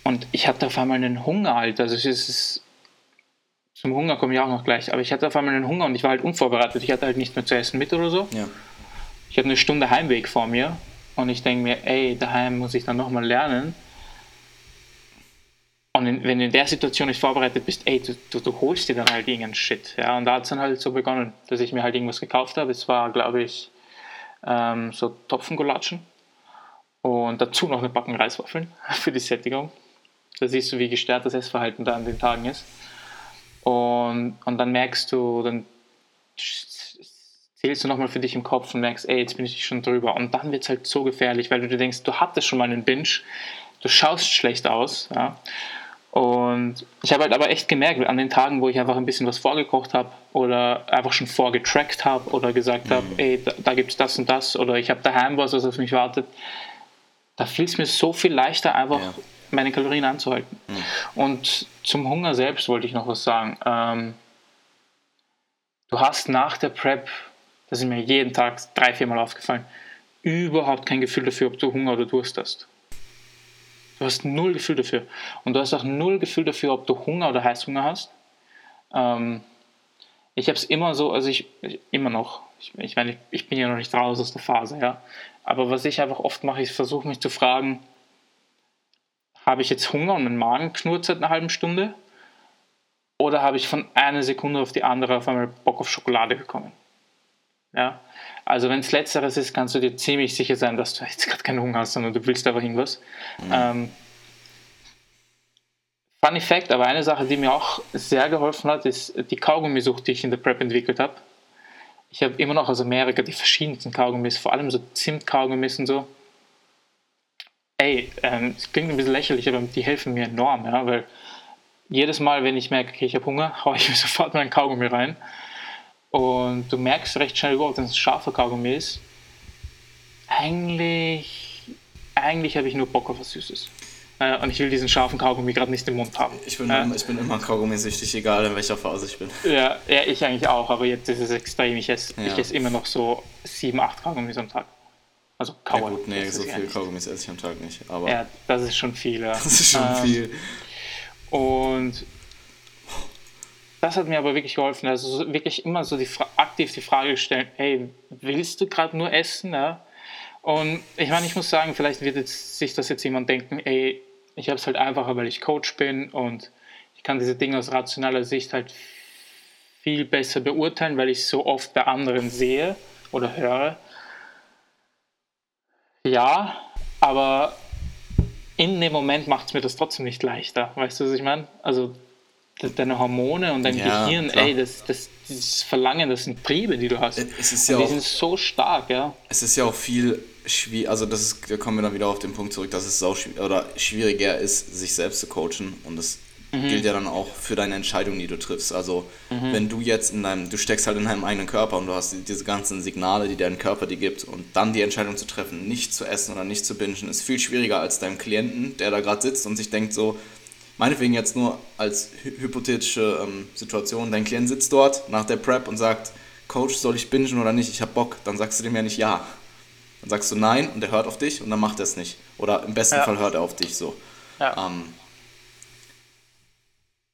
Und ich hatte auf einmal einen Hunger, Alter. Also es ist, zum Hunger komme ich auch noch gleich, aber ich hatte auf einmal einen Hunger und ich war halt unvorbereitet. Ich hatte halt nicht mehr zu essen mit oder so. Ja. Ich habe eine Stunde Heimweg vor mir und ich denke mir, ey, daheim muss ich dann nochmal lernen. Und in, wenn du in der Situation nicht vorbereitet bist, ey, du, du, du holst dir dann halt irgendeinen Shit. Ja? Und da hat es dann halt so begonnen, dass ich mir halt irgendwas gekauft habe. Es war, glaube ich, ähm, so Topfengulatschen und dazu noch eine Backen Reiswaffeln für die Sättigung. Da siehst du, wie gestört das Essverhalten da an den Tagen ist. Und, und dann merkst du, dann zählst du nochmal für dich im Kopf und merkst, ey, jetzt bin ich schon drüber. Und dann wird es halt so gefährlich, weil du dir denkst, du hattest schon mal einen Binge, du schaust schlecht aus. Ja? Und ich habe halt aber echt gemerkt, an den Tagen, wo ich einfach ein bisschen was vorgekocht habe oder einfach schon vorgetrackt habe oder gesagt habe, ey, da, da gibt es das und das oder ich habe daheim was, was auf mich wartet, da fiel es mir so viel leichter, einfach Ja. Meine Kalorien anzuhalten. Und zum Hunger selbst wollte ich noch was sagen. Ähm, du hast nach der Prep, das ist mir jeden Tag drei, viermal aufgefallen, überhaupt kein Gefühl dafür, ob du Hunger oder Durst hast. Du hast null Gefühl dafür. Und du hast auch null Gefühl dafür, ob du Hunger oder Heißhunger hast. Ähm, ich habe es immer so, also ich, immer noch, ich, ich meine, ich, ich, bin ja noch nicht raus aus der Phase, ja. Aber was ich einfach oft mache, ich versuche mich zu fragen, habe ich jetzt Hunger und mein Magen knurrt seit einer halben Stunde? Oder habe ich von einer Sekunde auf die andere auf einmal Bock auf Schokolade bekommen? Ja, also wenn es letzteres ist, kannst du dir ziemlich sicher sein, dass du jetzt gerade keinen Hunger hast, sondern du willst einfach irgendwas. Mhm. Ähm, Funny Fact, aber eine Sache, die mir auch sehr geholfen hat, ist die Kaugummisucht, die ich in der Prep entwickelt habe. Ich habe immer noch aus Amerika die verschiedensten Kaugummis, vor allem so Zimtkaugummis und so. Ey, ähm, es klingt ein bisschen lächerlich, aber die helfen mir enorm, ja, weil jedes Mal, wenn ich merke, okay, ich habe Hunger, haue ich mir sofort meinen Kaugummi rein. Und du merkst recht schnell überhaupt, wenn es ein scharfer Kaugummi ist. Eigentlich, eigentlich habe ich nur Bock auf was Süßes. Äh, und ich will diesen scharfen Kaugummi gerade nicht im Mund haben. Ich bin, äh, ich bin immer Kaugummi-süchtig, egal in welcher Phase ich bin. Ja, ja, ich eigentlich auch, aber jetzt ist es extrem. Ich esse, ja. ich esse immer noch so 7, 8 Kaugummis am Tag. Also Kaugummi. Ja gut, nee, so viel Kaugummis esse ich am Tag nicht. Aber ja, das ist schon viel. Ja. Das ist schon ähm, viel. Und das hat mir aber wirklich geholfen. Also wirklich immer so die, aktiv die Frage stellen, hey, willst du gerade nur essen? Ja? Und ich meine, ich muss sagen, vielleicht wird jetzt, sich das jetzt jemand denken, ey, ich habe es halt einfacher, weil ich Coach bin und ich kann diese Dinge aus rationaler Sicht halt viel besser beurteilen, weil ich es so oft bei anderen sehe oder höre. Ja, aber in dem Moment macht es mir das trotzdem nicht leichter. Weißt du, was ich meine? Also deine Hormone und dein ja, Gehirn, klar. ey, das, das, dieses Verlangen, das sind Triebe, die du hast. Es ist ja die auch, sind so stark, ja. Es ist ja auch viel schwierig, also das ist, da kommen wir dann wieder auf den Punkt zurück, dass es auch schwieriger ist, sich selbst zu coachen und das mhm. gilt ja dann auch für deine Entscheidung, die du triffst. Also mhm. wenn du jetzt in deinem, du steckst halt in deinem eigenen Körper und du hast diese ganzen Signale, die dein Körper dir gibt und dann die Entscheidung zu treffen, nicht zu essen oder nicht zu bingen, ist viel schwieriger als deinem Klienten, der da gerade sitzt und sich denkt so, meinetwegen jetzt nur als hypothetische ähm, Situation, dein Klient sitzt dort nach der Prep und sagt, Coach, soll ich bingen oder nicht? Ich habe Bock. Dann sagst du dem ja nicht ja. Dann sagst du nein und er hört auf dich und dann macht er es nicht. Oder im besten ja. Fall hört er auf dich so. Ja. Ähm,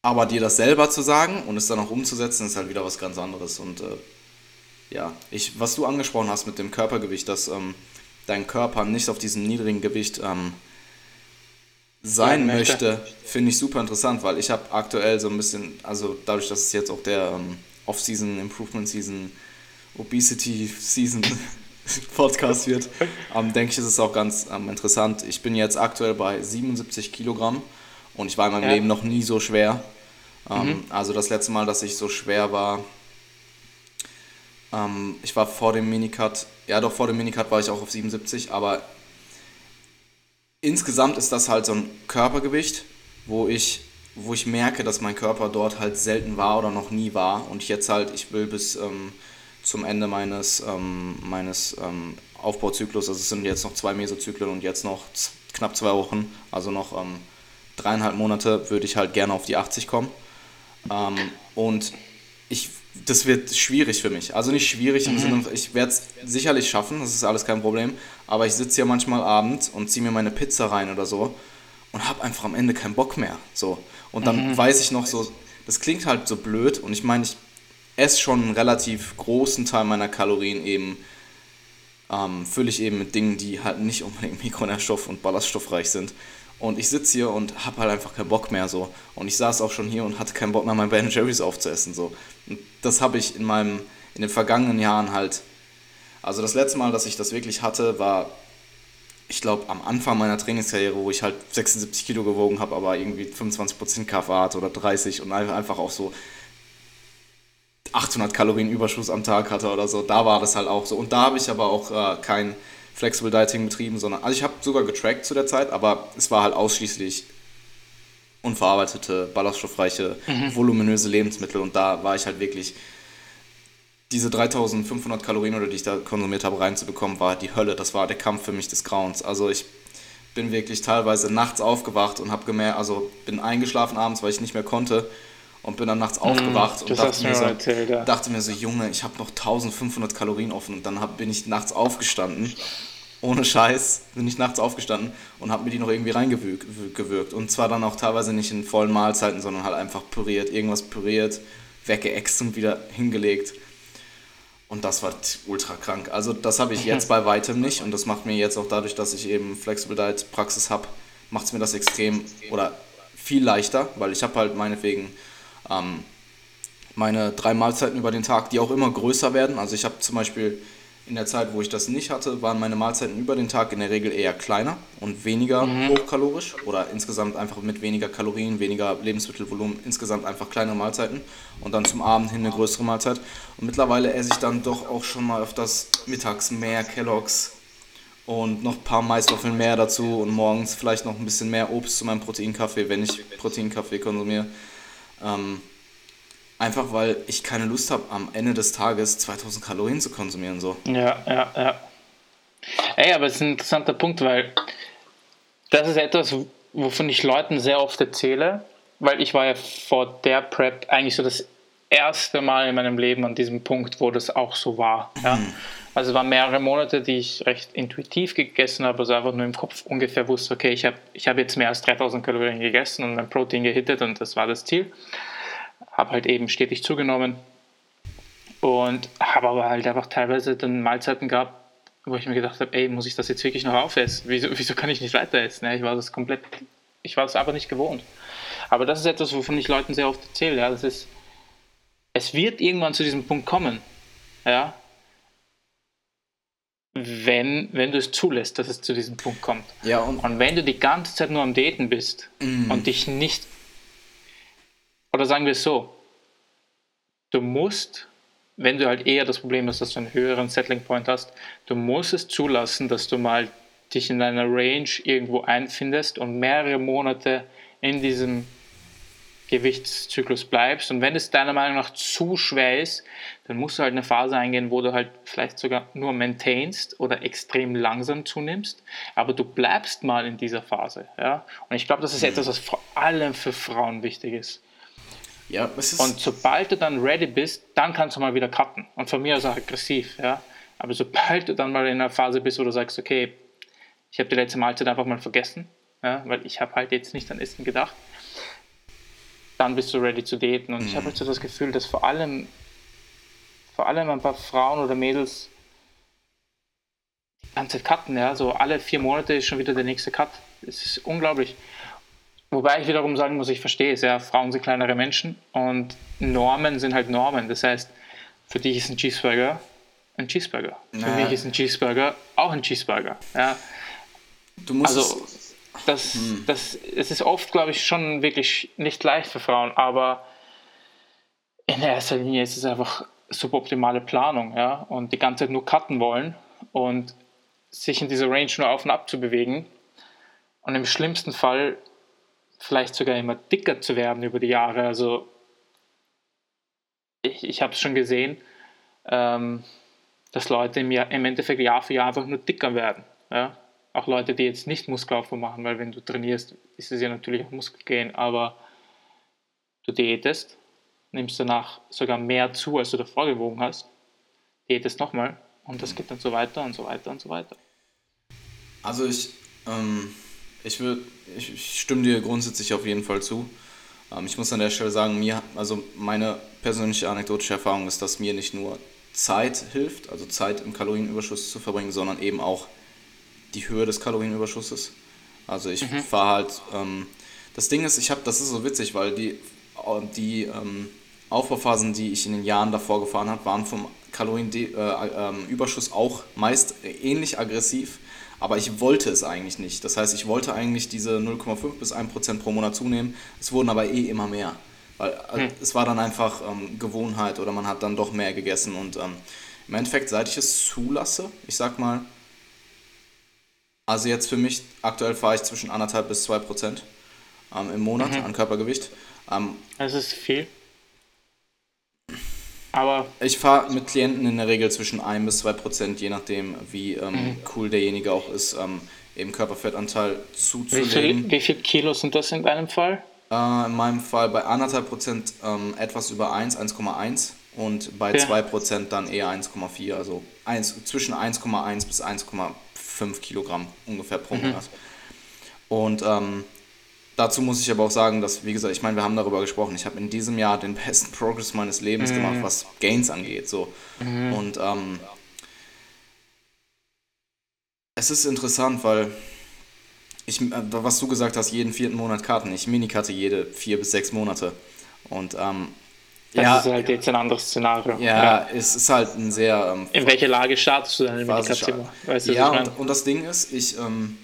aber dir das selber zu sagen und es dann auch umzusetzen, ist halt wieder was ganz anderes. Und äh, ja, ich, was du angesprochen hast mit dem Körpergewicht, dass ähm, dein Körper nicht auf diesem niedrigen Gewicht ähm, sein möchte, finde ich super interessant, weil ich habe aktuell so ein bisschen, also dadurch, dass es jetzt auch der ähm, Off-Season, Improvement Season, Obesity Season Podcast wird, ähm, denke ich, ist es auch ganz ähm, interessant. Ich bin jetzt aktuell bei 77 Kilogramm und ich war in meinem ja. Leben noch nie so schwer. Ähm, mhm. Also das letzte Mal, dass ich so schwer war, ähm, ich war vor dem Minicut, ja doch vor dem Minicut war ich auch auf 77, aber insgesamt ist das halt so ein Körpergewicht, wo ich, wo ich merke, dass mein Körper dort halt selten war oder noch nie war und jetzt halt, ich will bis ähm, zum Ende meines, ähm, meines ähm, Aufbauzyklus, also es sind jetzt noch zwei Mesozyklen und jetzt noch knapp zwei Wochen, also noch ähm, dreieinhalb Monate, würde ich halt gerne auf die 80 kommen. Ähm, und ich das wird schwierig für mich. Also nicht schwierig im mhm. Sinne, ich werde es sicherlich schaffen, das ist alles kein Problem. Aber ich sitze ja manchmal abends und ziehe mir meine Pizza rein oder so und habe einfach am Ende keinen Bock mehr. So. Und dann mhm. weiß ich noch so, das klingt halt so blöd und ich meine, ich esse schon einen relativ großen Teil meiner Kalorien eben, ähm, fülle ich eben mit Dingen, die halt nicht unbedingt mikronährstoff- und ballaststoffreich sind. Und ich sitze hier und habe halt einfach keinen Bock mehr so. Und ich saß auch schon hier und hatte keinen Bock mehr, mein Ben Jerry's aufzuessen so. Und das habe ich in meinem, in den vergangenen Jahren halt. Also das letzte Mal, dass ich das wirklich hatte, war, ich glaube, am Anfang meiner Trainingskarriere, wo ich halt 76 Kilo gewogen habe, aber irgendwie 25% KFA hatte oder 30 und einfach auch so 800 Kalorien Überschuss am Tag hatte oder so. Da war das halt auch so. Und da habe ich aber auch äh, kein Flexible Dieting betrieben, sondern, also ich habe sogar getrackt zu der Zeit, aber es war halt ausschließlich unverarbeitete, ballaststoffreiche, mhm. voluminöse Lebensmittel und da war ich halt wirklich, diese 3500 Kalorien oder die ich da konsumiert habe, reinzubekommen, war die Hölle. Das war der Kampf für mich des Grauens. Also ich bin wirklich teilweise nachts aufgewacht und habe gemerkt, also bin eingeschlafen abends, weil ich nicht mehr konnte und bin dann nachts mhm, aufgewacht und dachte mir, so, erzählt, ja. dachte mir so, Junge, ich habe noch 1500 Kalorien offen und dann hab, bin ich nachts aufgestanden. Ohne Scheiß bin ich nachts aufgestanden und habe mir die noch irgendwie reingewürgt. Und zwar dann auch teilweise nicht in vollen Mahlzeiten, sondern halt einfach püriert, irgendwas püriert, weggeext und wieder hingelegt. Und das war ultra krank. Also das habe ich jetzt bei weitem nicht und das macht mir jetzt auch dadurch, dass ich eben Flexible Diet Praxis habe, macht es mir das extrem oder viel leichter, weil ich habe halt meinetwegen ähm, meine drei Mahlzeiten über den Tag, die auch immer größer werden. Also ich habe zum Beispiel in der Zeit, wo ich das nicht hatte, waren meine Mahlzeiten über den Tag in der Regel eher kleiner und weniger mhm. hochkalorisch oder insgesamt einfach mit weniger Kalorien, weniger Lebensmittelvolumen, insgesamt einfach kleinere Mahlzeiten und dann zum Abend hin eine größere Mahlzeit. Und mittlerweile esse ich dann doch auch schon mal öfters mittags mehr Kelloggs und noch ein paar Maiswaffeln mehr dazu und morgens vielleicht noch ein bisschen mehr Obst zu meinem Proteinkaffee, wenn ich Proteinkaffee konsumiere. Ähm, Einfach weil ich keine Lust habe, am Ende des Tages 2000 Kalorien zu konsumieren. So. Ja, ja, ja. Ey, aber es ist ein interessanter Punkt, weil das ist etwas, wovon ich Leuten sehr oft erzähle, weil ich war ja vor der Prep eigentlich so das erste Mal in meinem Leben an diesem Punkt, wo das auch so war. Ja? Also es waren mehrere Monate, die ich recht intuitiv gegessen habe, also einfach nur im Kopf ungefähr wusste, okay, ich habe ich hab jetzt mehr als 3000 Kalorien gegessen und mein Protein gehittet und das war das Ziel habe halt eben stetig zugenommen und habe aber halt einfach teilweise dann Mahlzeiten gehabt, wo ich mir gedacht habe, ey, muss ich das jetzt wirklich noch aufessen? Wieso, wieso kann ich nicht weiter essen? Ich war das komplett, ich war das aber nicht gewohnt. Aber das ist etwas, wovon ich Leuten sehr oft erzähle. Ja, das ist, es wird irgendwann zu diesem Punkt kommen, ja, wenn, wenn du es zulässt, dass es zu diesem Punkt kommt. Ja, und, und wenn du die ganze Zeit nur am Daten bist mm. und dich nicht oder sagen wir es so, du musst, wenn du halt eher das Problem hast, dass du einen höheren Settling Point hast, du musst es zulassen, dass du mal dich in einer Range irgendwo einfindest und mehrere Monate in diesem Gewichtszyklus bleibst. Und wenn es deiner Meinung nach zu schwer ist, dann musst du halt eine Phase eingehen, wo du halt vielleicht sogar nur maintainst oder extrem langsam zunimmst. Aber du bleibst mal in dieser Phase. Ja? Und ich glaube, das ist mhm. etwas, was vor allem für Frauen wichtig ist. Ja, und sobald du dann ready bist, dann kannst du mal wieder cutten. Und von mir aus auch aggressiv, ja. Aber sobald du dann mal in einer Phase bist, wo du sagst, okay, ich habe die letzte Mahlzeit einfach mal vergessen, ja, weil ich habe halt jetzt nicht an Essen gedacht, dann bist du ready zu daten. Und mhm. ich habe halt so das Gefühl, dass vor allem, vor allem ein paar Frauen oder Mädels die ganze Zeit cutten, ja. So alle vier Monate ist schon wieder der nächste Cut. Es ist unglaublich. Wobei ich wiederum sagen muss, ich verstehe es, ja, Frauen sind kleinere Menschen und Normen sind halt Normen. Das heißt, für dich ist ein Cheeseburger ein Cheeseburger. Für mich ist ein Cheeseburger auch ein Cheeseburger. Ja. Du musst also, das, hm. das, es ist oft, glaube ich, schon wirklich nicht leicht für Frauen, aber in erster Linie ist es einfach suboptimale Planung, ja, und die ganze Zeit nur cutten wollen und sich in dieser Range nur auf und ab zu bewegen. Und im schlimmsten Fall vielleicht sogar immer dicker zu werden über die Jahre. Also ich, ich habe es schon gesehen, ähm, dass Leute im, Jahr, im Endeffekt Jahr für Jahr einfach nur dicker werden. Ja? Auch Leute, die jetzt nicht Muskelaufbau machen, weil wenn du trainierst, ist es ja natürlich auch Muskelgehen, aber du diätest, nimmst danach sogar mehr zu, als du davor gewogen hast, diätest nochmal und das geht dann so weiter und so weiter und so weiter. Also ich ähm, ich, würd, ich, ich stimme dir grundsätzlich auf jeden Fall zu. Ähm, ich muss an der Stelle sagen, mir, also meine persönliche anekdotische Erfahrung ist, dass mir nicht nur Zeit hilft, also Zeit im Kalorienüberschuss zu verbringen, sondern eben auch die Höhe des Kalorienüberschusses. Also ich mhm. fahre halt, ähm, das Ding ist, ich habe, das ist so witzig, weil die, die ähm, Aufbauphasen, die ich in den Jahren davor gefahren habe, waren vom Kalorienüberschuss äh, ähm, auch meist ähnlich aggressiv aber ich wollte es eigentlich nicht. Das heißt, ich wollte eigentlich diese 0,5 bis 1% pro Monat zunehmen. Es wurden aber eh immer mehr. Weil äh, hm. es war dann einfach ähm, Gewohnheit oder man hat dann doch mehr gegessen. Und ähm, im Endeffekt, seit ich es zulasse, ich sag mal, also jetzt für mich, aktuell fahre ich zwischen 1,5 bis 2% ähm, im Monat mhm. an Körpergewicht. Ähm, das ist viel. Aber ich fahre mit Klienten in der Regel zwischen 1 bis 2 Prozent, je nachdem, wie ähm, mhm. cool derjenige auch ist, ähm, eben Körperfettanteil zuzulegen. Wie viel, wie viel Kilo sind das in deinem Fall? Äh, in meinem Fall bei 1,5 Prozent ähm, etwas über 1, 1,1 und bei ja. 2 Prozent dann eher 1,4, also 1, zwischen 1,1 bis 1,5 Kilogramm ungefähr pro mhm. Monat. Und ähm, dazu muss ich aber auch sagen, dass, wie gesagt, ich meine, wir haben darüber gesprochen, ich habe in diesem Jahr den besten Progress meines Lebens mhm. gemacht, was Gains angeht. So. Mhm. Und ähm, es ist interessant, weil ich, äh, was du gesagt hast, jeden vierten Monat Karten. Ich Minikarte jede vier bis sechs Monate. Und ähm, das ja, ist halt jetzt ein anderes Szenario. Ja, ja. es ist halt ein sehr. Ähm, In welcher Lage startest du deine Minikarte? Weißt du, ja, und, und, das Ding ist, ich, ähm,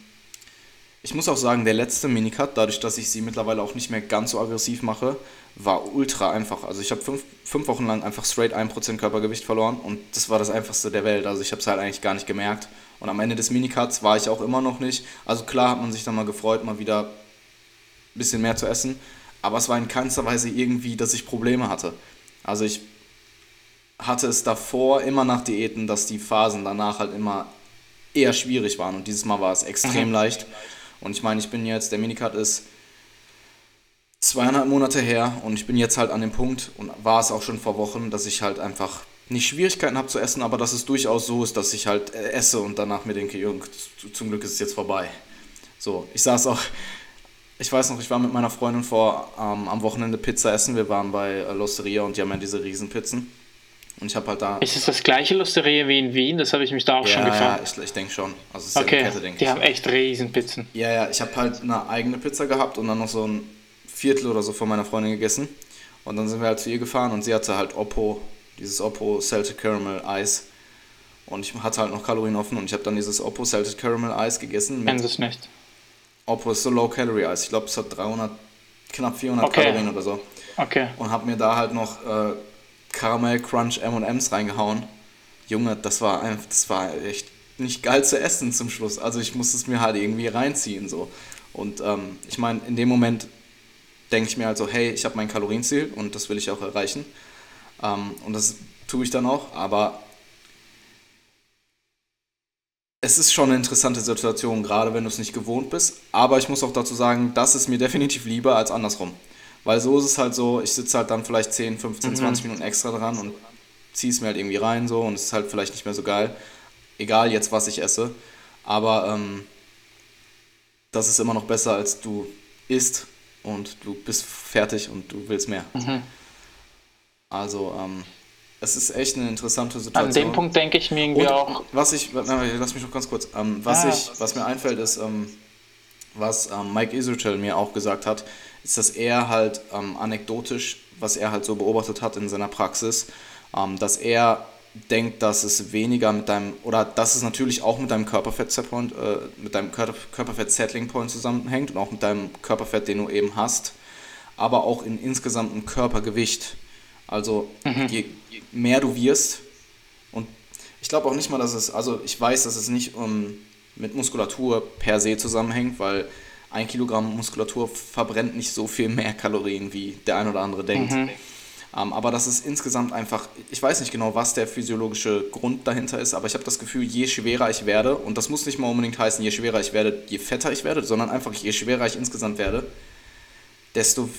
ich muss auch sagen, der letzte Minicut, dadurch, dass ich sie mittlerweile auch nicht mehr ganz so aggressiv mache, war ultra einfach. Also ich habe fünf, fünf Wochen lang einfach straight 1% Körpergewicht verloren und das war das einfachste der Welt. Also ich habe es halt eigentlich gar nicht gemerkt. Und am Ende des Minicuts war ich auch immer noch nicht. Also klar hat man sich dann mal gefreut, mal wieder ein bisschen mehr zu essen. Aber es war in keinster Weise irgendwie, dass ich Probleme hatte. Also ich hatte es davor immer nach Diäten, dass die Phasen danach halt immer eher schwierig waren. Und dieses Mal war es extrem mhm. leicht. Und ich meine, ich bin jetzt, der Minicut ist zweieinhalb Monate her und ich bin jetzt halt an dem Punkt und war es auch schon vor Wochen, dass ich halt einfach nicht Schwierigkeiten habe zu essen, aber dass es durchaus so ist, dass ich halt äh, esse und danach mir denke, zum Glück ist es jetzt vorbei. So, ich saß auch, ich weiß noch, ich war mit meiner Freundin vor ähm, am Wochenende Pizza essen. Wir waren bei äh, Losteria und die haben ja diese Riesenpizzen. Und ich habe halt da. Ist es das gleiche Losteria wie in Wien? Das habe ich mich da auch ja, schon gefragt. Ja, ich, ich denke schon. Also es ist okay. ja eine Kette, denke die ich. haben echt Riesenpizzen. Ja, ja, ich habe halt eine eigene Pizza gehabt und dann noch so ein Viertel oder so von meiner Freundin gegessen. Und dann sind wir halt zu ihr gefahren und sie hatte halt Oppo dieses Oppo Salted Caramel Eis. Und ich hatte halt noch Kalorien offen und ich habe dann dieses Oppo Salted Caramel Eis gegessen. Kennen es nicht. Oppo ist so Low Calorie Eis. Ich glaube, es hat 300, knapp 400 okay. Kalorien oder so. Okay. Und habe mir da halt noch äh, Caramel Crunch M&M's reingehauen. Junge, das war einfach, das war echt nicht geil zu essen zum Schluss. Also ich musste es mir halt irgendwie reinziehen so. Und ähm, ich meine, in dem Moment denke ich mir halt so, hey, ich habe mein Kalorienziel und das will ich auch erreichen. Ähm, und das tue ich dann auch, aber es ist schon eine interessante Situation, gerade wenn du es nicht gewohnt bist. Aber ich muss auch dazu sagen, das ist mir definitiv lieber als andersrum. Weil so ist es halt so, ich sitze halt dann vielleicht 10, 15, mhm. 20 Minuten extra dran und ziehe es mir halt irgendwie rein so und es ist halt vielleicht nicht mehr so geil. Egal jetzt, was ich esse. Aber ähm, das ist immer noch besser, als du isst und du bist fertig und du willst mehr. Mhm. Also, ähm, es ist echt eine interessante Situation. An dem Punkt denke ich mir irgendwie Und, auch. Was ich, lass mich noch ganz kurz, ähm, was, ah. ich, was mir einfällt, ist, ähm, was ähm, Mike Israel mir auch gesagt hat, ist, dass er halt ähm, anekdotisch, was er halt so beobachtet hat in seiner Praxis, ähm, dass er denkt, dass es weniger mit deinem, oder dass es natürlich auch mit deinem Körperfett-Point, äh, mit deinem Körperfett-Settling-Point zusammenhängt und auch mit deinem Körperfett, den du eben hast, aber auch in insgesamtem Körpergewicht. Also mhm. je, mehr du wirst, und ich glaube auch nicht mal, dass es, also ich weiß, dass es nicht um, mit Muskulatur per se zusammenhängt, weil ein Kilogramm Muskulatur verbrennt nicht so viel mehr Kalorien, wie der ein oder andere denkt. Mhm. Ähm, aber das ist insgesamt einfach, ich weiß nicht genau, was der physiologische Grund dahinter ist, aber ich habe das Gefühl, je schwerer ich werde, und das muss nicht mal unbedingt heißen, je schwerer ich werde, je fetter ich werde, sondern einfach, je schwerer ich insgesamt werde, desto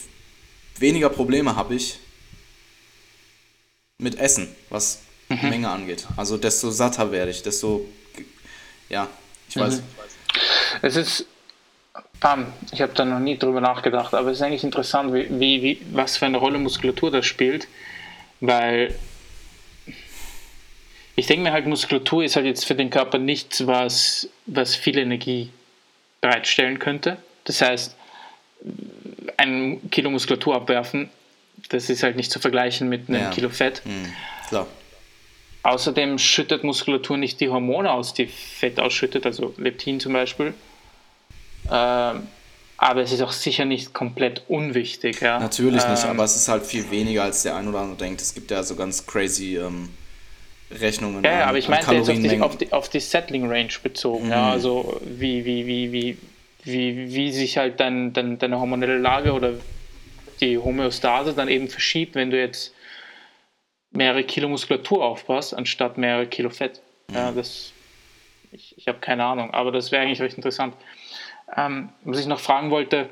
weniger Probleme habe ich, mit Essen, was mhm. Menge angeht. Also desto satter werde ich, desto, ja, ich weiß. Mhm. Es ist, Pam, ich habe da noch nie drüber nachgedacht, aber es ist eigentlich interessant, wie, wie, wie, was für eine Rolle Muskulatur das spielt, weil ich denke mir halt, Muskulatur ist halt jetzt für den Körper nichts, was, was viel Energie bereitstellen könnte. Das heißt, ein Kilo Muskulatur abwerfen das ist halt nicht zu vergleichen mit einem ja. Kilo Fett. Mhm. Klar. Außerdem schüttet Muskulatur nicht die Hormone aus, die Fett ausschüttet, also Leptin zum Beispiel. Ähm, aber es ist auch sicher nicht komplett unwichtig. Ja. Natürlich nicht, ähm, aber es ist halt viel weniger, als der ein oder andere denkt. Es gibt ja so ganz crazy ähm, Rechnungen. Ja, an, aber ich meine auf die, auf die, auf die Settling Range bezogen. Mhm. Ja, also wie, wie, wie, wie, wie, wie sich halt dein, dein, deine hormonelle Lage oder die Homöostase dann eben verschiebt, wenn du jetzt mehrere Kilo Muskulatur aufpasst, anstatt mehrere Kilo Fett. Mhm. Ja, das, ich, ich habe keine Ahnung, aber das wäre eigentlich recht interessant. Ähm, was ich noch fragen wollte,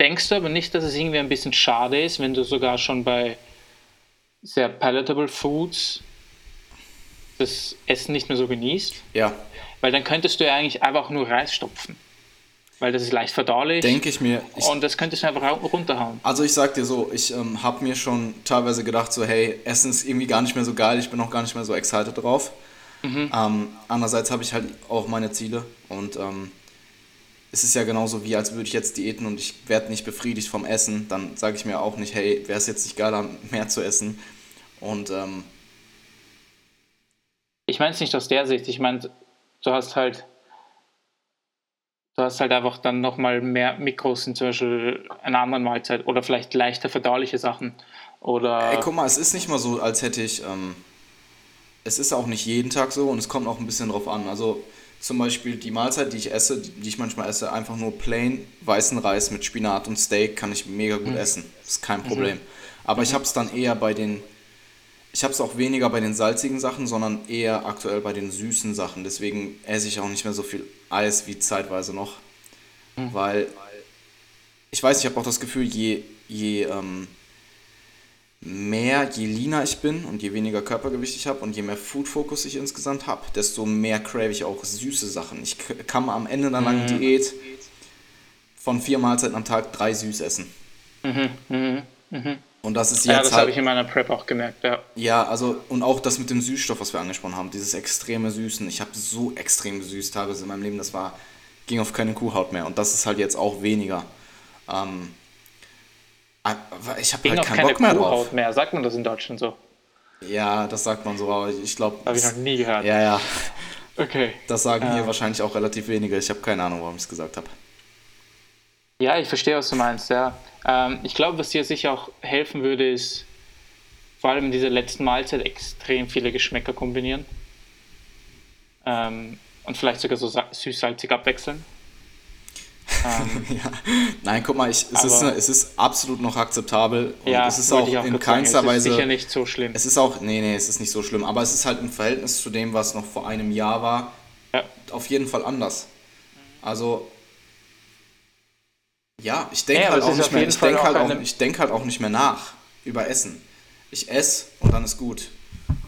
denkst du aber nicht, dass es irgendwie ein bisschen schade ist, wenn du sogar schon bei sehr palatable Foods das Essen nicht mehr so genießt? Ja. Weil dann könntest du ja eigentlich einfach nur Reis stopfen. Weil das ist leicht verdaulich. Denke ich mir. Ich, und das könntest du einfach runterhauen. Also ich sag dir so, ich ähm, habe mir schon teilweise gedacht, so hey, Essen ist irgendwie gar nicht mehr so geil, ich bin auch gar nicht mehr so excited drauf. Mhm. Ähm, andererseits habe ich halt auch meine Ziele und ähm, es ist ja genauso wie, als würde ich jetzt diäten und ich werde nicht befriedigt vom Essen, dann sage ich mir auch nicht, hey, wäre es jetzt nicht geiler, mehr zu essen. Und ähm, ich meine es nicht aus der Sicht, ich meine, du hast halt du hast halt einfach dann nochmal mehr Mikros in zum Beispiel einer anderen Mahlzeit oder vielleicht leichter verdauliche Sachen. Oder Ey, guck mal, es ist nicht mal so, als hätte ich. Ähm, es ist auch nicht jeden Tag so und es kommt auch ein bisschen drauf an. Also zum Beispiel die Mahlzeit, die ich esse, die ich manchmal esse, einfach nur plain weißen Reis mit Spinat und Steak kann ich mega gut mhm. essen. Das ist kein Problem. Mhm. Aber ich habe es dann eher bei den ich habe es auch weniger bei den salzigen Sachen, sondern eher aktuell bei den süßen Sachen. Deswegen esse ich auch nicht mehr so viel Eis wie zeitweise noch. Mhm. Weil ich weiß, ich habe auch das Gefühl, je, je ähm, mehr, je leaner ich bin und je weniger Körpergewicht ich habe und je mehr Food-Fokus ich insgesamt habe, desto mehr crave ich auch süße Sachen. Ich kann am Ende einer langen mhm. Diät von vier Mahlzeiten am Tag drei süß essen. Mhm. Mhm. mhm. Und das ist jetzt. Ja, das halt, habe ich in meiner Prep auch gemerkt, ja. Ja, also, und auch das mit dem Süßstoff, was wir angesprochen haben, dieses extreme Süßen. Ich habe so extrem gesüßt teilweise in meinem Leben, das war, ging auf keine Kuhhaut mehr. Und das ist halt jetzt auch weniger. Ähm, ich habe halt keinen Bock mehr Kuhhaut drauf. mehr, sagt man das in Deutschland so? Ja, das sagt man so, aber ich glaube. Habe ich noch nie gehört. Ja, ja. Okay. Das sagen ja. hier wahrscheinlich auch relativ wenige. Ich habe keine Ahnung, warum ich es gesagt habe. Ja, ich verstehe, was du meinst, ja. Ähm, ich glaube, was dir sicher auch helfen würde, ist vor allem in dieser letzten Mahlzeit extrem viele Geschmäcker kombinieren. Ähm, und vielleicht sogar so süß-salzig abwechseln. Ähm, ja. Nein, guck mal, ich, es, ist, es ist absolut noch akzeptabel. Und ja, es ist auch, auch in keinster Weise. Es ist sicher nicht so schlimm. Es ist auch, nee, nee, es ist nicht so schlimm. Aber es ist halt im Verhältnis zu dem, was noch vor einem Jahr war, ja. auf jeden Fall anders. Also, ja, ich denke ja, halt, auch nicht mehr, ich denk halt, auch, ich denk halt auch nicht mehr nach über Essen. Ich esse und dann ist gut.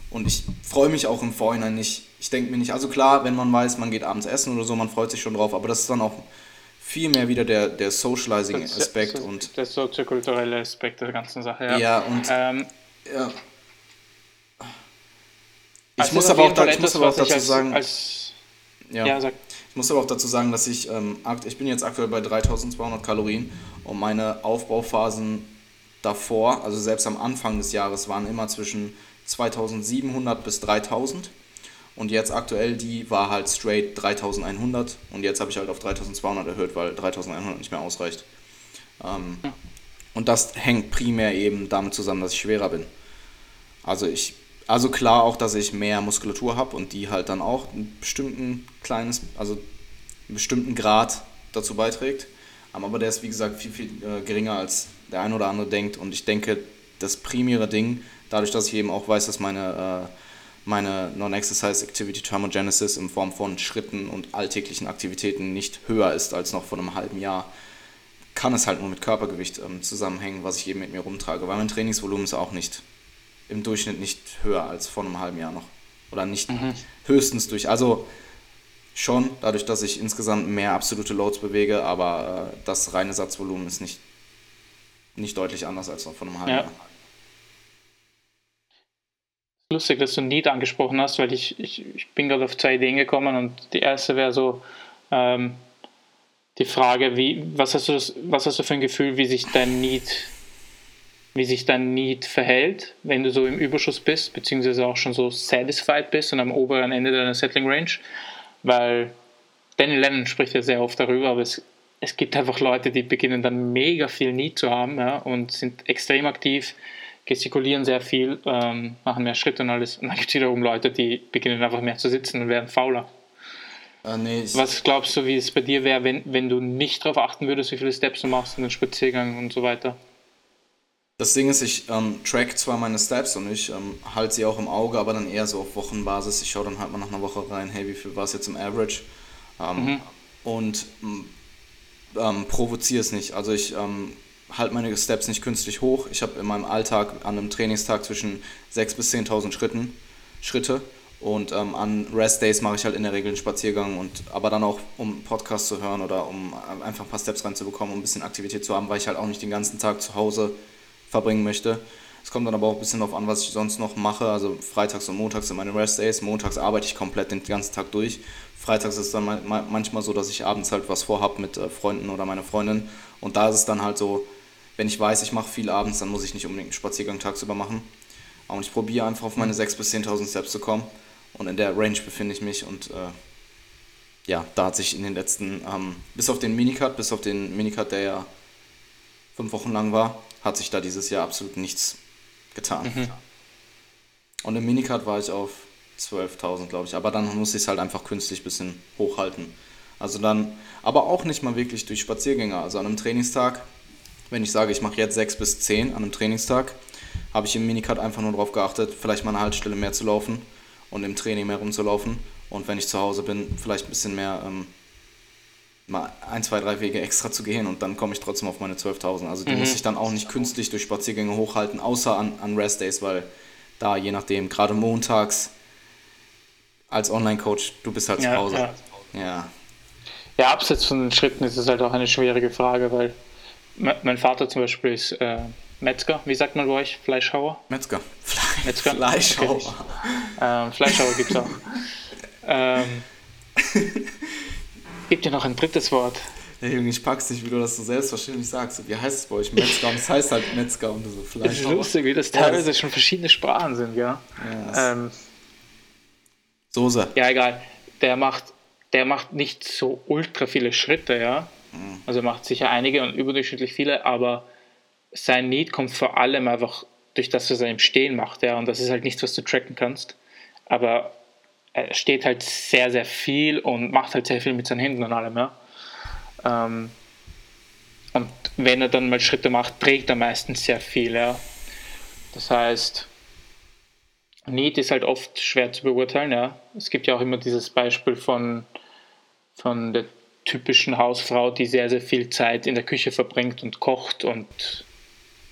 Und ich freue mich auch im Vorhinein nicht. Ich denke mir nicht, also klar, wenn man weiß, man geht abends essen oder so, man freut sich schon drauf, aber das ist dann auch viel mehr wieder der, der Socializing-Aspekt. So, und der soziokulturelle Aspekt der ganzen Sache, ja. Ja, und. Ähm, ja. Ich also muss aber auch, da, ich muss aber auch dazu als, sagen. Als, ja. ja, sag. Ich muss aber auch dazu sagen, dass ich, ähm, ich bin jetzt aktuell bei 3200 Kalorien und meine Aufbauphasen davor, also selbst am Anfang des Jahres, waren immer zwischen 2700 bis 3000. Und jetzt aktuell, die war halt straight 3100 und jetzt habe ich halt auf 3200 erhöht, weil 3100 nicht mehr ausreicht. Ähm, und das hängt primär eben damit zusammen, dass ich schwerer bin. Also ich also klar auch, dass ich mehr Muskulatur habe und die halt dann auch einen bestimmten kleines, also einen bestimmten Grad dazu beiträgt. Ähm, aber der ist wie gesagt viel, viel äh, geringer als der ein oder andere denkt. Und ich denke, das primäre Ding, dadurch, dass ich eben auch weiß, dass meine, äh, meine Non-Exercise Activity Thermogenesis in Form von Schritten und alltäglichen Aktivitäten nicht höher ist als noch vor einem halben Jahr, kann es halt nur mit Körpergewicht ähm, zusammenhängen, was ich eben mit mir rumtrage. Weil mein Trainingsvolumen ist auch nicht im Durchschnitt nicht höher als vor einem halben Jahr noch. Oder nicht mhm. höchstens durch. Also schon, dadurch, dass ich insgesamt mehr absolute Loads bewege, aber äh, das reine Satzvolumen ist nicht, nicht deutlich anders als noch vor einem halben ja. Jahr. Lustig, dass du Need angesprochen hast, weil ich, ich, ich bin gerade auf zwei Ideen gekommen und die erste wäre so ähm, die Frage, wie, was, hast du, was hast du für ein Gefühl, wie sich dein Need wie sich dein Need verhält, wenn du so im Überschuss bist, beziehungsweise auch schon so satisfied bist und am oberen Ende deiner Settling Range, weil Danny Lennon spricht ja sehr oft darüber, aber es, es gibt einfach Leute, die beginnen dann mega viel Need zu haben ja, und sind extrem aktiv, gestikulieren sehr viel, ähm, machen mehr Schritte und alles. Und dann gibt es wiederum Leute, die beginnen einfach mehr zu sitzen und werden fauler. Uh, nee, Was glaubst du, wie es bei dir wäre, wenn, wenn du nicht darauf achten würdest, wie viele Steps du machst in den Spaziergang und so weiter? Das Ding ist, ich ähm, track zwar meine Steps und ich ähm, halte sie auch im Auge, aber dann eher so auf Wochenbasis. Ich schaue dann halt mal nach einer Woche rein, hey, wie viel war es jetzt im Average? Ähm, mhm. Und ähm, provoziere es nicht. Also ich ähm, halte meine Steps nicht künstlich hoch. Ich habe in meinem Alltag an einem Trainingstag zwischen 6.000 bis 10.000 Schritten, Schritte Und ähm, an Rest-Days mache ich halt in der Regel einen Spaziergang und aber dann auch, um Podcast zu hören oder um einfach ein paar Steps reinzubekommen, um ein bisschen Aktivität zu haben, weil ich halt auch nicht den ganzen Tag zu Hause verbringen möchte. Es kommt dann aber auch ein bisschen darauf an, was ich sonst noch mache. Also freitags und montags sind meine Rest-Days. Montags arbeite ich komplett den ganzen Tag durch. Freitags ist es dann manchmal so, dass ich abends halt was vorhab mit äh, Freunden oder meiner Freundin. Und da ist es dann halt so, wenn ich weiß, ich mache viel abends, dann muss ich nicht unbedingt einen Spaziergang tagsüber machen. Und ich probiere einfach auf meine 6.000 bis 10.000 Steps zu kommen. Und in der Range befinde ich mich und äh, ja, da hat sich in den letzten, ähm, bis auf den Minicut, bis auf den Minicut, der ja fünf Wochen lang war, hat sich da dieses Jahr absolut nichts getan. Mhm. Und im Minicut war ich auf 12.000, glaube ich. Aber dann muss ich es halt einfach künstlich ein bisschen hochhalten. Also dann, aber auch nicht mal wirklich durch Spaziergänge. Also an einem Trainingstag, wenn ich sage, ich mache jetzt 6 bis 10 an einem Trainingstag, habe ich im Minicut einfach nur darauf geachtet, vielleicht mal eine Haltestelle mehr zu laufen und im Training mehr rumzulaufen. Und wenn ich zu Hause bin, vielleicht ein bisschen mehr, ähm, mal ein, zwei, drei Wege extra zu gehen und dann komme ich trotzdem auf meine 12.000. Also die mhm. muss ich dann auch nicht künstlich durch Spaziergänge hochhalten, außer an, an Rest-Days, weil da je nachdem, gerade montags als Online-Coach, du bist halt ja, zu Hause. Ja. ja. Ja, abseits von den Schritten ist es halt auch eine schwierige Frage, weil mein Vater zum Beispiel ist äh, Metzger, wie sagt man bei euch? Fleischhauer? Metzger. Fle Metzger? Fleischhauer. Okay. Ähm, Fleischhauer gibt es auch. ähm, gibt ja noch ein drittes Wort. Ja, Junge, ich pack's nicht, wie du das so selbstverständlich sagst. Wie heißt es bei euch? Metzger. Und es heißt halt Metzger und so Fleischhauer. Das ist lustig, wie das teilweise ja, schon verschiedene Sprachen sind, ja. ja ähm, Soße. Ja, egal. Der macht, der macht nicht so ultra viele Schritte, ja. Mhm. Also er macht sicher einige und überdurchschnittlich viele, aber sein Need kommt vor allem einfach durch das, was er im Stehen macht, ja, und das ist halt nichts, was du tracken kannst. Aber er steht halt sehr, sehr viel und macht halt sehr viel mit seinen Händen und allem, ja. Ähm, und wenn er dann mal Schritte macht, trägt er meistens sehr viel, ja. Das heißt, Need ist halt oft schwer zu beurteilen, ja. Es gibt ja auch immer dieses Beispiel von, von der typischen Hausfrau, die sehr, sehr viel Zeit in der Küche verbringt und kocht und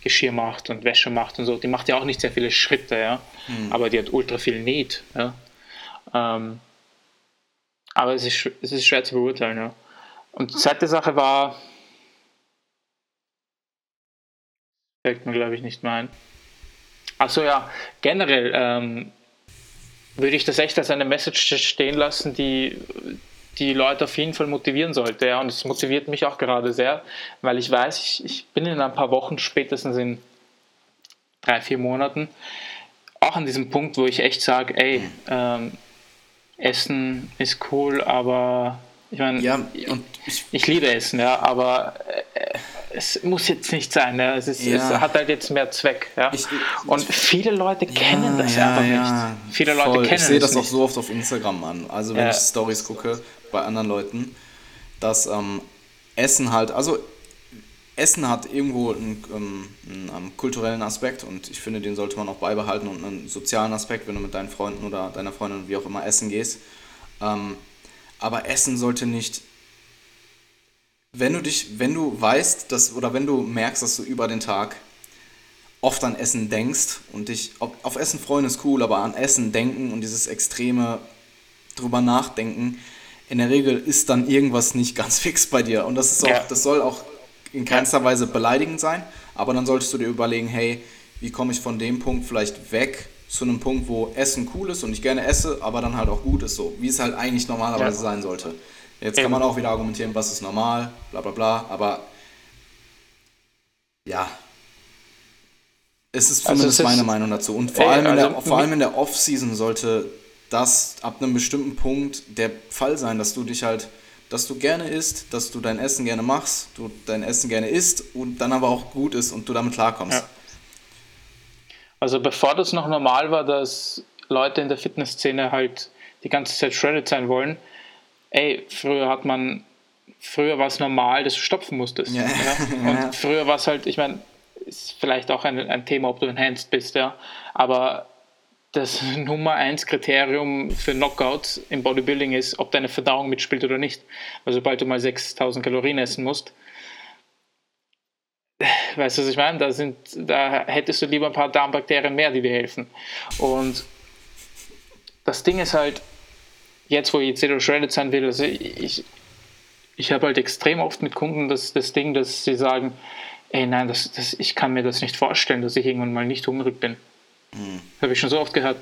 Geschirr macht und Wäsche macht und so, die macht ja auch nicht sehr viele Schritte, ja, mhm. aber die hat ultra viel Need, ja. Ähm, aber es ist, es ist schwer zu beurteilen, ja. Und die zweite Sache war, fällt mir glaube ich nicht mehr ein. Achso ja, generell ähm, würde ich das echt als eine Message stehen lassen, die die Leute auf jeden Fall motivieren sollte. Ja. Und es motiviert mich auch gerade sehr, weil ich weiß, ich, ich bin in ein paar Wochen, spätestens in drei, vier Monaten, auch an diesem Punkt, wo ich echt sage, ey, ähm, Essen ist cool, aber ich meine, ja, ich, ich, liebe Essen, ja, aber äh, es muss jetzt nicht sein. Ja. Es, ist, ja. es hat halt jetzt mehr Zweck. Ja. Ich, und viele Leute kennen das einfach nicht. Viele Leute voll. kennen Ich sehe das auch so oft auf Instagram an. Also wenn ich Stories gucke, bei anderen Leuten, dass ähm, Essen halt, also Essen hat irgendwo einen, ähm, einen, ähm, kulturellen Aspekt und ich finde, den sollte man auch beibehalten und einen sozialen Aspekt, wenn du mit deinen Freunden oder deiner Freundin wie auch immer essen gehst. Ähm, aber Essen sollte nicht, wenn du dich, wenn du weißt, dass, oder wenn du merkst, dass du über den Tag oft an Essen denkst und dich auf, auf Essen freuen ist cool, aber an Essen denken und dieses extreme drüber nachdenken, in der Regel ist dann irgendwas nicht ganz fix bei dir. Und das ist auch, ja. das soll auch in keinster Weise beleidigend sein, aber dann solltest du dir überlegen, hey, wie komme ich von dem Punkt vielleicht weg zu einem Punkt, wo Essen cool ist und ich gerne esse, aber dann halt auch gut ist, so wie es halt eigentlich normalerweise ja. sein sollte. Jetzt kann man auch wieder argumentieren, was ist normal, bla bla bla, aber ja, es ist also zumindest also meine Meinung dazu. Und vor, ey, allem, in der, also vor allem in der Off-Season sollte das ab einem bestimmten Punkt der Fall sein, dass du dich halt, dass du gerne isst, dass du dein Essen gerne machst, du dein Essen gerne isst und dann aber auch gut ist und du damit klarkommst. Ja. Also bevor das noch normal war, dass Leute in der Fitnessszene halt die ganze Zeit shredded sein wollen, ey, früher hat man, früher war es normal, dass du stopfen musstest. Ja. Ja? Und früher war es halt, ich meine, ist vielleicht auch ein, ein Thema, ob du enhanced bist, ja, aber das Nummer 1 Kriterium für Knockouts im Bodybuilding ist, ob deine Verdauung mitspielt oder nicht. Weil sobald du mal 6000 Kalorien essen musst, weißt du, was ich meine? Da, sind, da hättest du lieber ein paar Darmbakterien mehr, die dir helfen. Und das Ding ist halt, jetzt wo ich Zero Shredded sein will, also ich, ich habe halt extrem oft mit Kunden das, das Ding, dass sie sagen, ey nein, das, das, ich kann mir das nicht vorstellen, dass ich irgendwann mal nicht hungrig bin. Hm. Habe ich schon so oft gehört.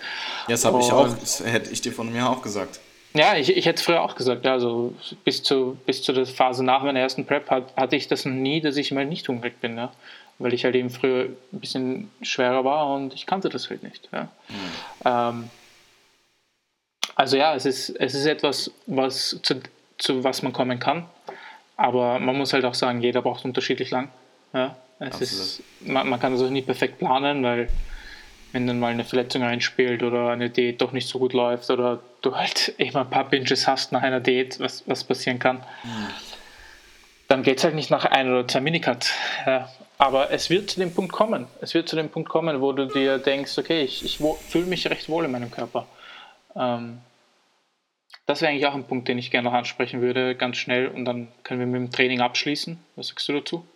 Ja, das habe ich auch, das hätte ich dir von mir auch gesagt. Ja, ich, ich hätte es früher auch gesagt. Also bis zu, bis zu der Phase nach meiner ersten Prep hat, hatte ich das nie, dass ich mal nicht hungrig bin. Ja? Weil ich halt eben früher ein bisschen schwerer war und ich kannte das halt nicht. Ja? Mhm. Ähm, also ja, es ist, es ist etwas, was zu, zu was man kommen kann. Aber man muss halt auch sagen, jeder braucht unterschiedlich lang. Ja? Es ist, man, man kann das auch nie perfekt planen, weil wenn dann mal eine Verletzung einspielt oder eine Diät doch nicht so gut läuft oder du halt immer ein paar Binges hast nach einer Diät, was, was passieren kann, dann geht es halt nicht nach ein oder zwei Minicuts. Ja. Aber es wird zu dem Punkt kommen. Es wird zu dem Punkt kommen, wo du dir denkst, okay, ich, ich fühle mich recht wohl in meinem Körper. Ähm, das wäre eigentlich auch ein Punkt, den ich gerne noch ansprechen würde, ganz schnell. Und dann können wir mit dem Training abschließen. Was sagst du dazu?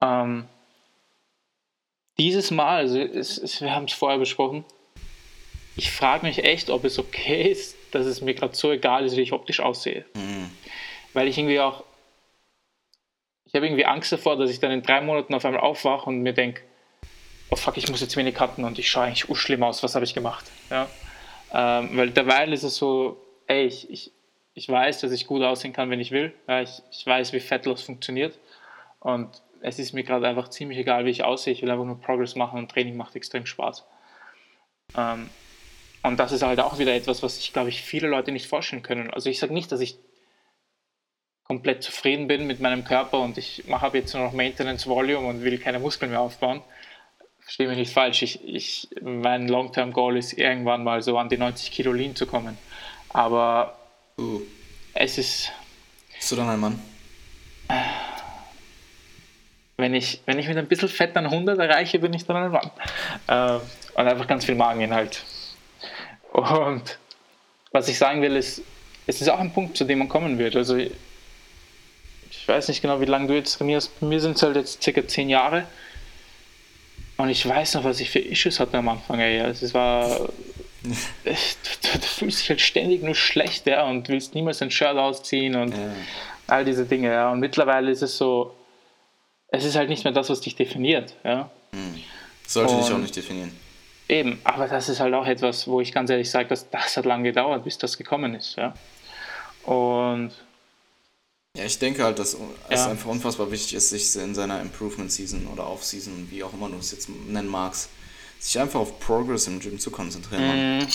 Ähm, dieses Mal, also es, es, wir haben es vorher besprochen, ich frage mich echt, ob es okay ist, dass es mir gerade so egal ist, wie ich optisch aussehe. Mhm. Weil ich irgendwie auch, ich habe irgendwie Angst davor, dass ich dann in drei Monaten auf einmal aufwache und mir denke, oh fuck, ich muss jetzt wenig cutten und ich schaue eigentlich schlimm aus, was habe ich gemacht? Ja? Ähm, weil derweil ist es so, ey, ich, ich, ich weiß, dass ich gut aussehen kann, wenn ich will. Ja, ich, ich weiß, wie Fettlos funktioniert. Und es ist mir gerade einfach ziemlich egal, wie ich aussehe. Ich will einfach nur Progress machen und Training macht extrem Spaß. Ähm, und das ist halt auch wieder etwas, was sich, glaube ich, viele Leute nicht vorstellen können. Also ich sage nicht, dass ich komplett zufrieden bin mit meinem Körper und ich mache jetzt nur noch Maintenance Volume und will keine Muskeln mehr aufbauen. Verstehe mich nicht falsch. Ich, ich, mein Long-Term-Goal ist irgendwann mal so an die 90 Kilo Lean zu kommen. Aber uh. es ist. Bist du dann ein Mann? Wenn ich, wenn ich mit ein bisschen Fett an 100 erreiche, bin ich dann ein Mann. Äh, und einfach ganz viel Mageninhalt. Und was ich sagen will, ist, es ist auch ein Punkt, zu dem man kommen wird. Also ich weiß nicht genau, wie lange du jetzt trainierst. Bei mir sind es halt jetzt circa 10 Jahre. Und ich weiß noch, was ich für Issues hatte am Anfang. Ey. Also es war. du, du, du, fühlst dich halt ständig nur schlecht ja, und willst niemals ein Shirt ausziehen und ja. all diese Dinge. Ja. Und mittlerweile ist es so, es ist halt nicht mehr das, was dich definiert. Ja? Hm. Sollte und dich auch nicht definieren. Eben, aber das ist halt auch etwas, wo ich ganz ehrlich sage, dass das hat lange gedauert, bis das gekommen ist. Ja? Und ja, ich denke halt, dass es einfach unfassbar wichtig ist, sich in seiner Improvement Season oder Off-Season, wie auch immer du es jetzt nennen magst, sich einfach auf Progress im Gym zu konzentrieren. Mm.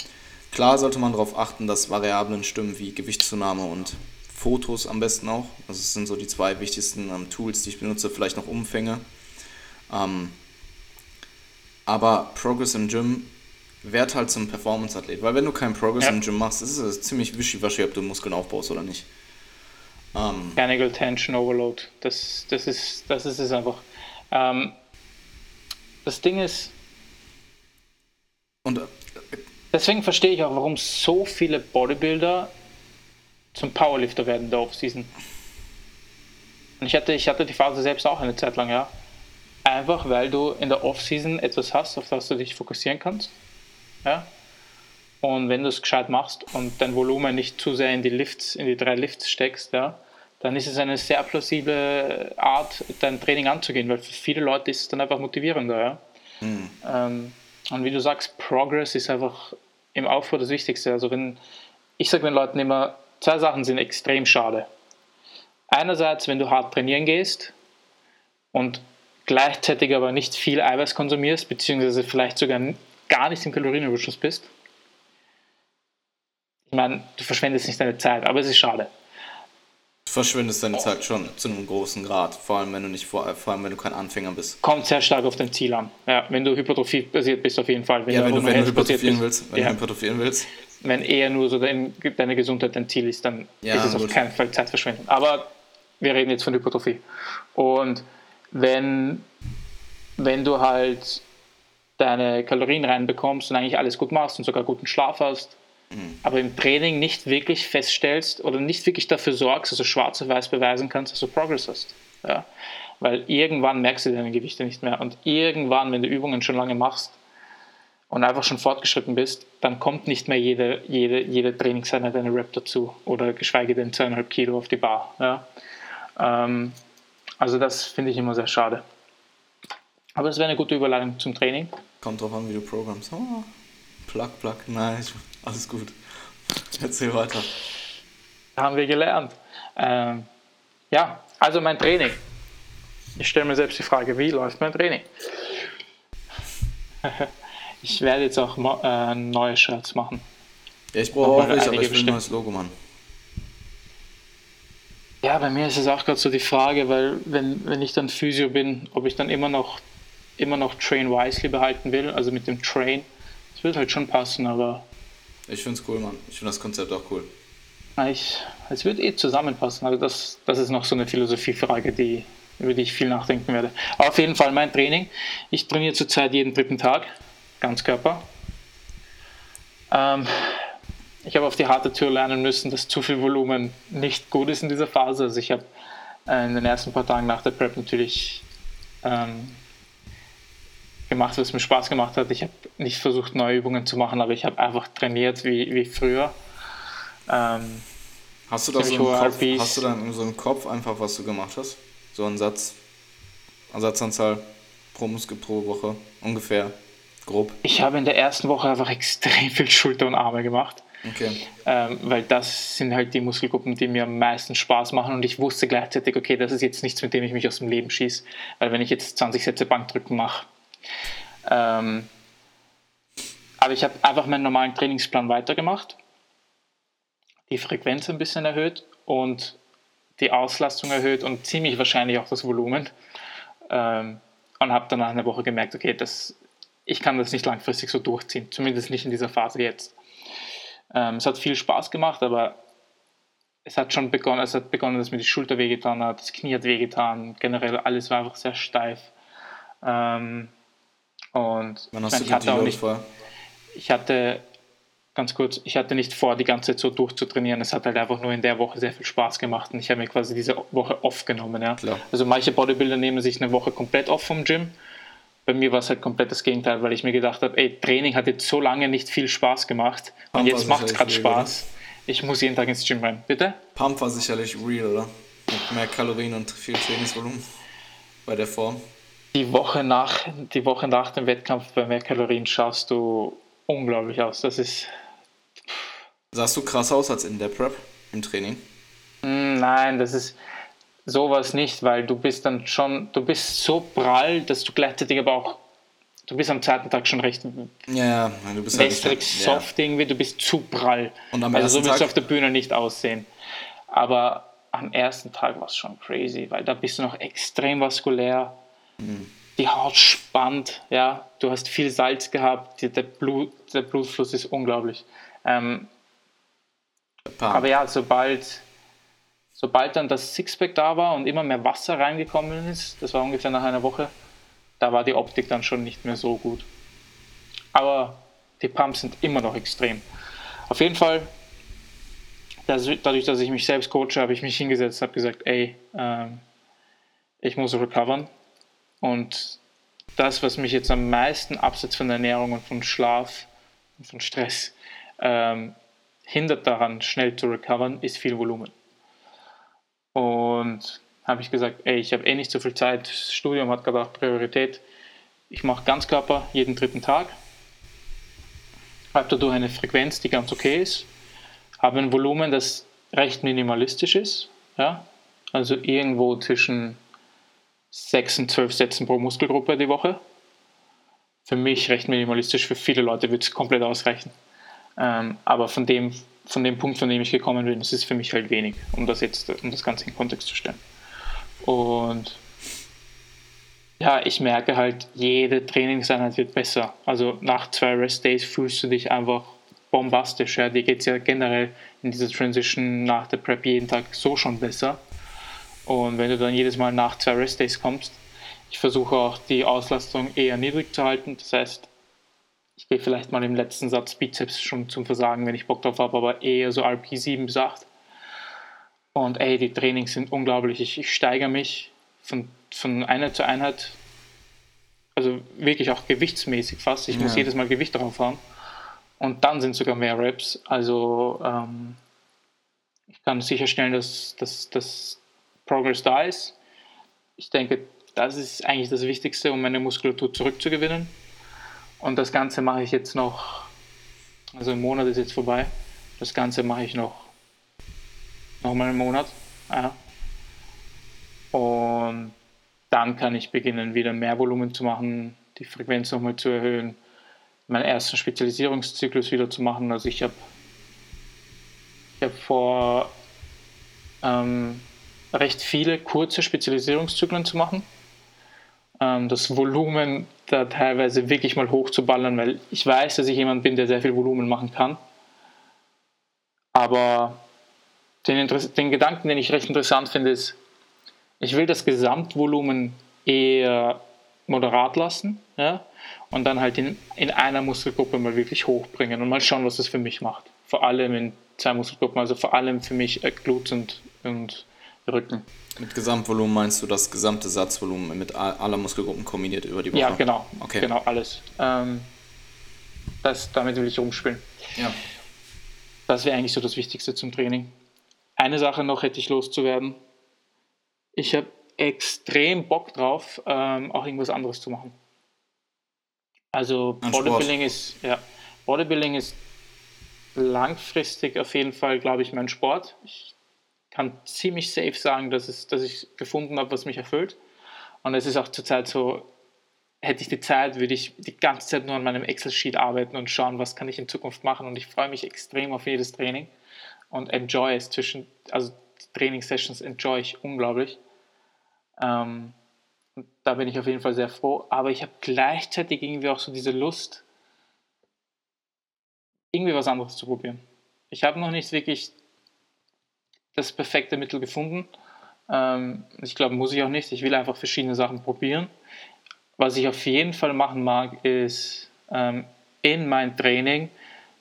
Klar sollte man darauf achten, dass Variablen stimmen wie Gewichtszunahme und Fotos am besten auch. Also es sind so die zwei wichtigsten ähm, Tools, die ich benutze, vielleicht noch Umfänge. Ähm, aber Progress im Gym wird halt zum Performance-Athlet, weil wenn du keinen Progress ja. im Gym machst, ist es ziemlich wischiwaschi, ob du Muskeln aufbaust oder nicht. Ähm, Mechanical Tension Overload, das, das, ist, das ist es einfach. Ähm, das Ding ist, und, äh, deswegen verstehe ich auch, warum so viele Bodybuilder zum Powerlifter werden in der Offseason. Und ich hatte, ich hatte die Phase selbst auch eine Zeit lang, ja. Einfach weil du in der Offseason etwas hast, auf das du dich fokussieren kannst. Ja. Und wenn du es gescheit machst und dein Volumen nicht zu sehr in die Lifts, in die drei Lifts steckst, ja, dann ist es eine sehr plausible Art, dein Training anzugehen, weil für viele Leute ist es dann einfach motivierender. Ja. Mhm. Ähm, und wie du sagst, Progress ist einfach im Aufbau das Wichtigste. Also wenn ich sage den Leuten immer, zwei Sachen sind extrem schade. Einerseits, wenn du hart trainieren gehst und gleichzeitig aber nicht viel Eiweiß konsumierst, beziehungsweise vielleicht sogar gar nicht im Kalorienüberschuss bist. Ich meine, du verschwendest nicht deine Zeit, aber es ist schade. Du verschwendest deine Zeit schon zu einem großen Grad, vor allem wenn du nicht vor, vor allem wenn du kein Anfänger bist. Kommt sehr stark auf dein Ziel an. Ja, wenn du hypertrophie-basiert bist, auf jeden Fall. Wenn ja, du wenn, du, wenn du hypertrophieren willst, wenn ja. du hypertrophieren willst wenn eher nur so dein, deine Gesundheit dein Ziel ist, dann ja, ist es auf keinen Fall Zeitverschwendung. Aber wir reden jetzt von Hypertrophie. Und wenn, wenn du halt deine Kalorien reinbekommst und eigentlich alles gut machst und sogar guten Schlaf hast, aber im Training nicht wirklich feststellst oder nicht wirklich dafür sorgst, dass du schwarz auf weiß beweisen kannst, dass du Progress hast. Ja? Weil irgendwann merkst du deine Gewichte nicht mehr und irgendwann, wenn du Übungen schon lange machst, und einfach schon fortgeschritten bist, dann kommt nicht mehr jede, jede, jede Trainingseinheit eine Rap dazu oder geschweige denn zweieinhalb Kilo auf die Bar. Ja? Ähm, also das finde ich immer sehr schade. Aber es wäre eine gute Überleitung zum Training. Kommt drauf an, wie du programmst. Oh, plug, plug, nein, alles gut. Erzähl weiter. Haben wir gelernt. Ähm, ja, also mein Training. Ich stelle mir selbst die Frage, wie läuft mein Training? ich werde jetzt auch äh, neue Shirts machen. Ja, ich brauche auch welche, aber ich will ein neues Logo machen. Ja, bei mir ist es auch gerade so die Frage, weil wenn, wenn ich dann Physio bin, ob ich dann immer noch immer noch Train Wisely behalten will, also mit dem Train. Das wird halt schon passen, aber. Ich finde es cool, Mann. Ich finde das Konzept auch cool. Ich, es wird eh zusammenpassen. Also das, das ist noch so eine Philosophiefrage, die, über die ich viel nachdenken werde. Aber auf jeden Fall mein Training. Ich trainiere zurzeit jeden dritten Tag, Ganzkörper. Ähm, ich habe auf die harte Tür lernen müssen, dass zu viel Volumen nicht gut ist in dieser Phase. Also ich habe äh, in den ersten paar Tagen nach der Prep natürlich ähm, gemacht, was mir Spaß gemacht hat. Ich habe nicht versucht, neue Übungen zu machen, aber ich habe einfach trainiert wie, wie früher. Ähm, hast, du da so einen Kopf, hast du dann so einen Kopf einfach, was du gemacht hast? So einen Satz, Ersatzanzahl pro Muskel pro Woche ungefähr, grob? Ich habe in der ersten Woche einfach extrem viel Schulter und Arme gemacht. Okay. Ähm, weil das sind halt die Muskelgruppen, die mir am meisten Spaß machen und ich wusste gleichzeitig, okay, das ist jetzt nichts, mit dem ich mich aus dem Leben schieße, weil wenn ich jetzt 20 Sätze Bankdrücken mache, ähm, aber ich habe einfach meinen normalen Trainingsplan weitergemacht, die Frequenz ein bisschen erhöht und die Auslastung erhöht und ziemlich wahrscheinlich auch das Volumen. Ähm, und habe dann nach einer Woche gemerkt, okay, das, ich kann das nicht langfristig so durchziehen, zumindest nicht in dieser Phase jetzt. Ähm, es hat viel Spaß gemacht, aber es hat schon begonnen, es hat begonnen, dass mir die Schulter wehgetan hat, das Knie hat wehgetan, generell alles war einfach sehr steif. Ähm, und Wann hast ich, meine, du ich hatte auch nicht, vor? ich hatte ganz kurz, ich hatte nicht vor, die ganze Zeit so durchzutrainieren. Es hat halt einfach nur in der Woche sehr viel Spaß gemacht und ich habe mir quasi diese Woche off genommen. Ja. Klar. Also manche Bodybuilder nehmen sich eine Woche komplett off vom Gym. Bei mir war es halt komplett das Gegenteil, weil ich mir gedacht habe, ey, Training hat jetzt so lange nicht viel Spaß gemacht und Pump jetzt macht es gerade Spaß. Ich muss jeden Tag ins Gym rein. Bitte? Pump war sicherlich real, oder? Mit mehr Kalorien und viel Trainingsvolumen bei der Form die Woche nach, die Woche nach dem Wettkampf bei mehr Kalorien schaust du unglaublich aus. Das ist. Sahst du krass aus als in der Prep im Training? Hm, nein, das ist sowas nicht, weil du bist dann schon, du bist so prall, dass du gleichzeitig aber auch, du bist am zweiten Tag schon recht ja, du bist halt wässrig, soft ja. irgendwie, du bist zu prall. Und am also so willst du auf der Bühne nicht aussehen. Aber am ersten Tag war es schon crazy, weil da bist du noch extrem vaskulär die Haut spannt, ja, du hast viel Salz gehabt, der, Blut, der Blutfluss ist unglaublich. Ähm, aber ja, sobald, sobald dann das Sixpack da war und immer mehr Wasser reingekommen ist, das war ungefähr nach einer Woche, da war die Optik dann schon nicht mehr so gut. Aber die Pumps sind immer noch extrem. Auf jeden Fall, dadurch, dass ich mich selbst coache, habe ich mich hingesetzt, habe gesagt, ey, ähm, ich muss recovern, und das, was mich jetzt am meisten abseits von Ernährung und von Schlaf und von Stress ähm, hindert daran, schnell zu recovern, ist viel Volumen. Und habe ich gesagt, ey, ich habe eh nicht so viel Zeit, das Studium hat gerade auch Priorität. Ich mache Ganzkörper jeden dritten Tag, habe dadurch eine Frequenz, die ganz okay ist, habe ein Volumen, das recht minimalistisch ist, ja? also irgendwo zwischen 6 und 12 Sätzen pro Muskelgruppe die Woche. Für mich recht minimalistisch, für viele Leute wird es komplett ausreichen. Ähm, aber von dem, von dem Punkt, von dem ich gekommen bin, ist für mich halt wenig, um das jetzt, um das Ganze in Kontext zu stellen. Und ja, ich merke halt, jede Trainingseinheit wird besser. Also nach zwei Rest Days fühlst du dich einfach bombastisch. Ja. Dir geht es ja generell in dieser Transition nach der Prep jeden Tag so schon besser. Und wenn du dann jedes Mal nach zwei Restdays kommst, ich versuche auch die Auslastung eher niedrig zu halten. Das heißt, ich gehe vielleicht mal im letzten Satz Bizeps schon zum Versagen, wenn ich Bock drauf habe, aber eher so RP 7 bis 8. Und ey, die Trainings sind unglaublich. Ich, ich steigere mich von, von Einheit zu Einheit also wirklich auch gewichtsmäßig fast. Ich ja. muss jedes Mal Gewicht drauf haben. Und dann sind sogar mehr Reps. Also ähm, ich kann sicherstellen, dass, dass, dass Progress da ist. Ich denke, das ist eigentlich das Wichtigste, um meine Muskulatur zurückzugewinnen. Und das Ganze mache ich jetzt noch, also ein Monat ist jetzt vorbei. Das Ganze mache ich noch, noch mal einen Monat. Ja. Und dann kann ich beginnen, wieder mehr Volumen zu machen, die Frequenz nochmal zu erhöhen, meinen ersten Spezialisierungszyklus wieder zu machen. Also ich habe ich hab vor, ähm, recht viele kurze Spezialisierungszyklen zu machen. Ähm, das Volumen da teilweise wirklich mal hochzuballern, weil ich weiß, dass ich jemand bin, der sehr viel Volumen machen kann. Aber den, den Gedanken, den ich recht interessant finde, ist, ich will das Gesamtvolumen eher moderat lassen ja, und dann halt in, in einer Muskelgruppe mal wirklich hochbringen und mal schauen, was das für mich macht. Vor allem in zwei Muskelgruppen, also vor allem für mich Glutes und, und Rücken. Mit Gesamtvolumen meinst du das gesamte Satzvolumen mit aller Muskelgruppen kombiniert über die Woche? Ja, genau. Okay. Genau, alles. Ähm, das, damit will ich rumspielen. Ja. Das wäre eigentlich so das Wichtigste zum Training. Eine Sache noch hätte ich loszuwerden. Ich habe extrem Bock drauf, ähm, auch irgendwas anderes zu machen. Also Bodybuilding ist, ja, Bodybuilding ist langfristig auf jeden Fall, glaube ich, mein Sport. Ich kann ziemlich safe sagen, dass, es, dass ich gefunden habe, was mich erfüllt. Und es ist auch zurzeit so, hätte ich die Zeit, würde ich die ganze Zeit nur an meinem Excel-Sheet arbeiten und schauen, was kann ich in Zukunft machen. Und ich freue mich extrem auf jedes Training und enjoy es zwischen, also die Trainingssessions enjoy ich unglaublich. Ähm, da bin ich auf jeden Fall sehr froh. Aber ich habe gleichzeitig irgendwie auch so diese Lust, irgendwie was anderes zu probieren. Ich habe noch nicht wirklich das perfekte Mittel gefunden. Ähm, ich glaube, muss ich auch nicht. Ich will einfach verschiedene Sachen probieren. Was ich auf jeden Fall machen mag, ist ähm, in mein Training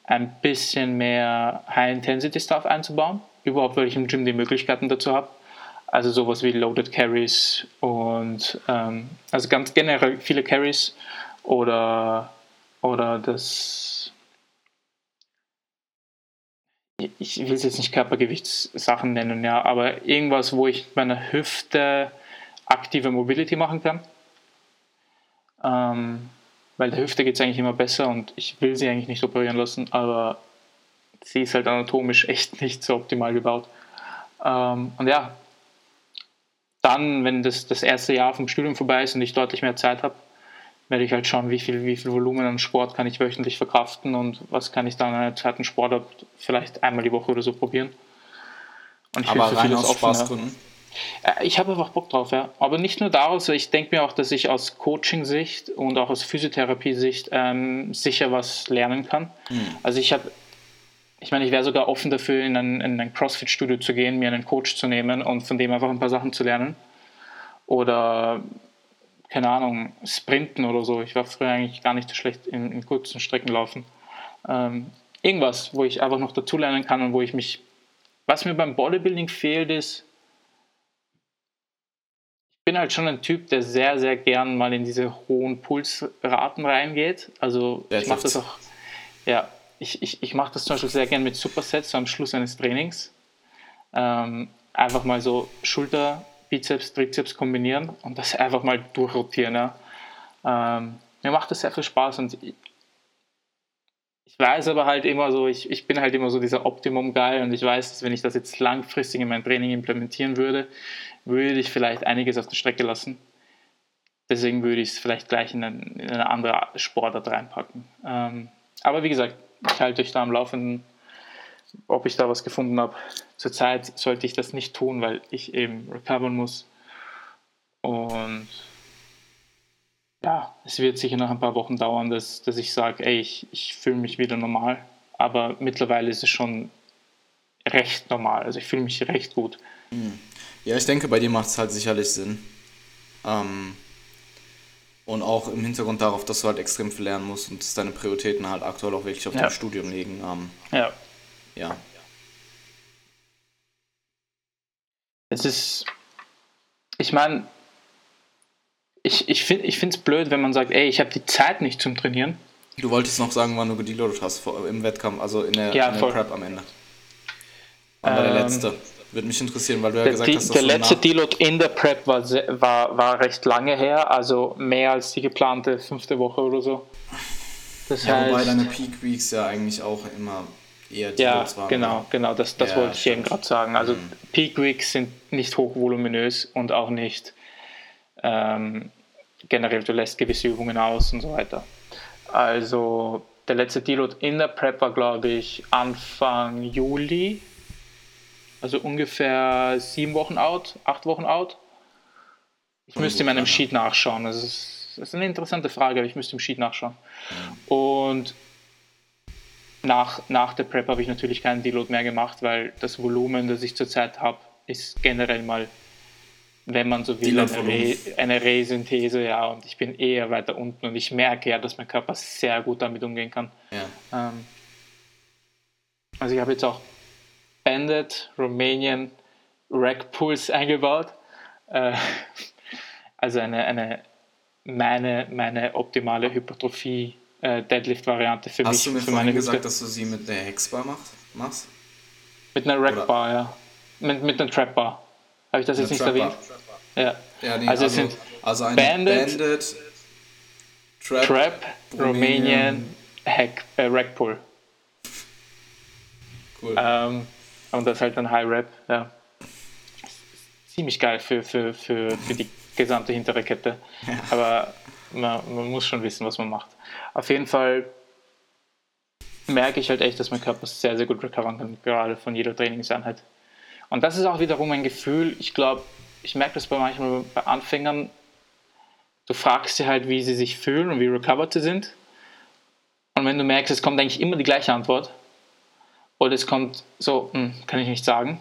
ein bisschen mehr High-Intensity-Stuff einzubauen. Überhaupt, weil ich im Gym die Möglichkeiten dazu habe. Also sowas wie Loaded Carries und ähm, also ganz generell viele Carries oder, oder das ich will es jetzt nicht Körpergewichtssachen nennen, ja, aber irgendwas, wo ich meiner Hüfte aktive Mobility machen kann. Ähm, weil der Hüfte geht es eigentlich immer besser und ich will sie eigentlich nicht operieren lassen, aber sie ist halt anatomisch echt nicht so optimal gebaut. Ähm, und ja, dann, wenn das, das erste Jahr vom Studium vorbei ist und ich deutlich mehr Zeit habe, werde ich halt schauen, wie viel, wie viel Volumen an Sport kann ich wöchentlich verkraften und was kann ich dann in einer zweiten Sportart vielleicht einmal die Woche oder so probieren. Und ich Aber rein aus Spaßgründen? Äh, ich habe einfach Bock drauf, ja. Aber nicht nur daraus, ich denke mir auch, dass ich aus Coaching-Sicht und auch aus Physiotherapie-Sicht ähm, sicher was lernen kann. Mhm. Also ich habe, ich meine, ich wäre sogar offen dafür, in ein, in ein CrossFit-Studio zu gehen, mir einen Coach zu nehmen und von dem einfach ein paar Sachen zu lernen. Oder keine Ahnung, Sprinten oder so. Ich war früher eigentlich gar nicht so schlecht in, in kurzen Strecken laufen. Ähm, irgendwas, wo ich einfach noch dazulernen kann und wo ich mich. Was mir beim Bodybuilding fehlt, ist, ich bin halt schon ein Typ, der sehr, sehr gern mal in diese hohen Pulsraten reingeht. Also ich mache das auch, ja, ich, ich, ich mache das zum Beispiel sehr gern mit Supersets so am Schluss eines Trainings. Ähm, einfach mal so Schulter, Bizeps, Trizeps kombinieren und das einfach mal durchrotieren. Ja. Ähm, mir macht das sehr viel Spaß und ich, ich weiß aber halt immer so, ich, ich bin halt immer so dieser Optimum-Guy und ich weiß, dass wenn ich das jetzt langfristig in mein Training implementieren würde, würde ich vielleicht einiges auf der Strecke lassen. Deswegen würde ich es vielleicht gleich in eine, in eine andere Sportart reinpacken. Ähm, aber wie gesagt, ich halte euch da am Laufenden ob ich da was gefunden habe. Zurzeit sollte ich das nicht tun, weil ich eben recovern muss. Und ja, es wird sicher noch ein paar Wochen dauern, dass, dass ich sage, ey, ich, ich fühle mich wieder normal. Aber mittlerweile ist es schon recht normal. Also ich fühle mich recht gut. Hm. Ja, ich denke, bei dir macht es halt sicherlich Sinn. Ähm, und auch im Hintergrund darauf, dass du halt extrem viel lernen musst und dass deine Prioritäten halt aktuell auch wirklich auf ja. dem Studium liegen. Ähm, ja. Ja. Es ist, ich meine, ich, ich finde es blöd, wenn man sagt, ey, ich habe die Zeit nicht zum Trainieren. Du wolltest noch sagen, wann du gedeloadet hast vor, im Wettkampf, also in der, Ja, in der. Prep am Ende. Wann war der Ähm, letzte? Würde mich interessieren, weil du ja Der, gesagt die, hast, dass der letzte Deload in der Prep war, war, war recht lange her, also mehr als die geplante fünfte Woche oder so. Das ja, wobei heißt, deine Peak Weeks ja eigentlich auch immer eher ja, genau, genau, das, das Ja, wollte ich eben stimmt. gerade sagen. Also Mhm. Peak Weeks sind nicht hochvoluminös und auch nicht ähm, generell, du lässt gewisse Übungen aus und so weiter. Also der letzte Deload in der Prep war, glaube ich, Anfang Juli. Also ungefähr sieben Wochen out, acht Wochen out. Ich müsste in meinem Sheet nachschauen. Das ist, das ist eine interessante Frage, aber ich müsste im Sheet nachschauen. Und nach, nach der Prep habe ich natürlich keinen Deload mehr gemacht, weil das Volumen, das ich zurzeit habe, ist generell mal, wenn man so will, eine. Re eine Resynthese, ja, und ich bin eher weiter unten und ich merke ja, dass mein Körper sehr gut damit umgehen kann. Ja. Ähm, also ich habe jetzt auch Bandit, Romanian, Rack Pulse eingebaut. Äh, also eine, eine meine, meine optimale Hypertrophie äh, Deadlift-Variante für Hast du mich, mir für meine gesagt, Hüfte. dass du sie mit der Hexbar macht, machst? Mit einer Rack-Bar, ja. Mit, mit einer Trap-Bar. Habe ich das jetzt nicht Trap-Bar. erwähnt? Ja. Ja, nee, Also also, sind also eine Bandit, Bandit, Trap, Trap, Romanian. Hack, äh, Rack Pull. cool. Ähm, und das halt dann High Rap, ja. Ziemlich geil für, für, für, für die gesamte hintere Kette. Aber man, man muss schon wissen, was man macht. Auf jeden Fall merke ich halt echt, dass mein Körper sehr, sehr gut recovern kann, gerade von jeder Trainingseinheit. Und das ist auch wiederum ein Gefühl, ich glaube, ich merke das bei manchmal bei Anfängern, du fragst sie halt, wie sie sich fühlen und wie recovered sie sind. Und wenn du merkst, es kommt eigentlich immer die gleiche Antwort, oder es kommt so, hm, kann ich nicht sagen,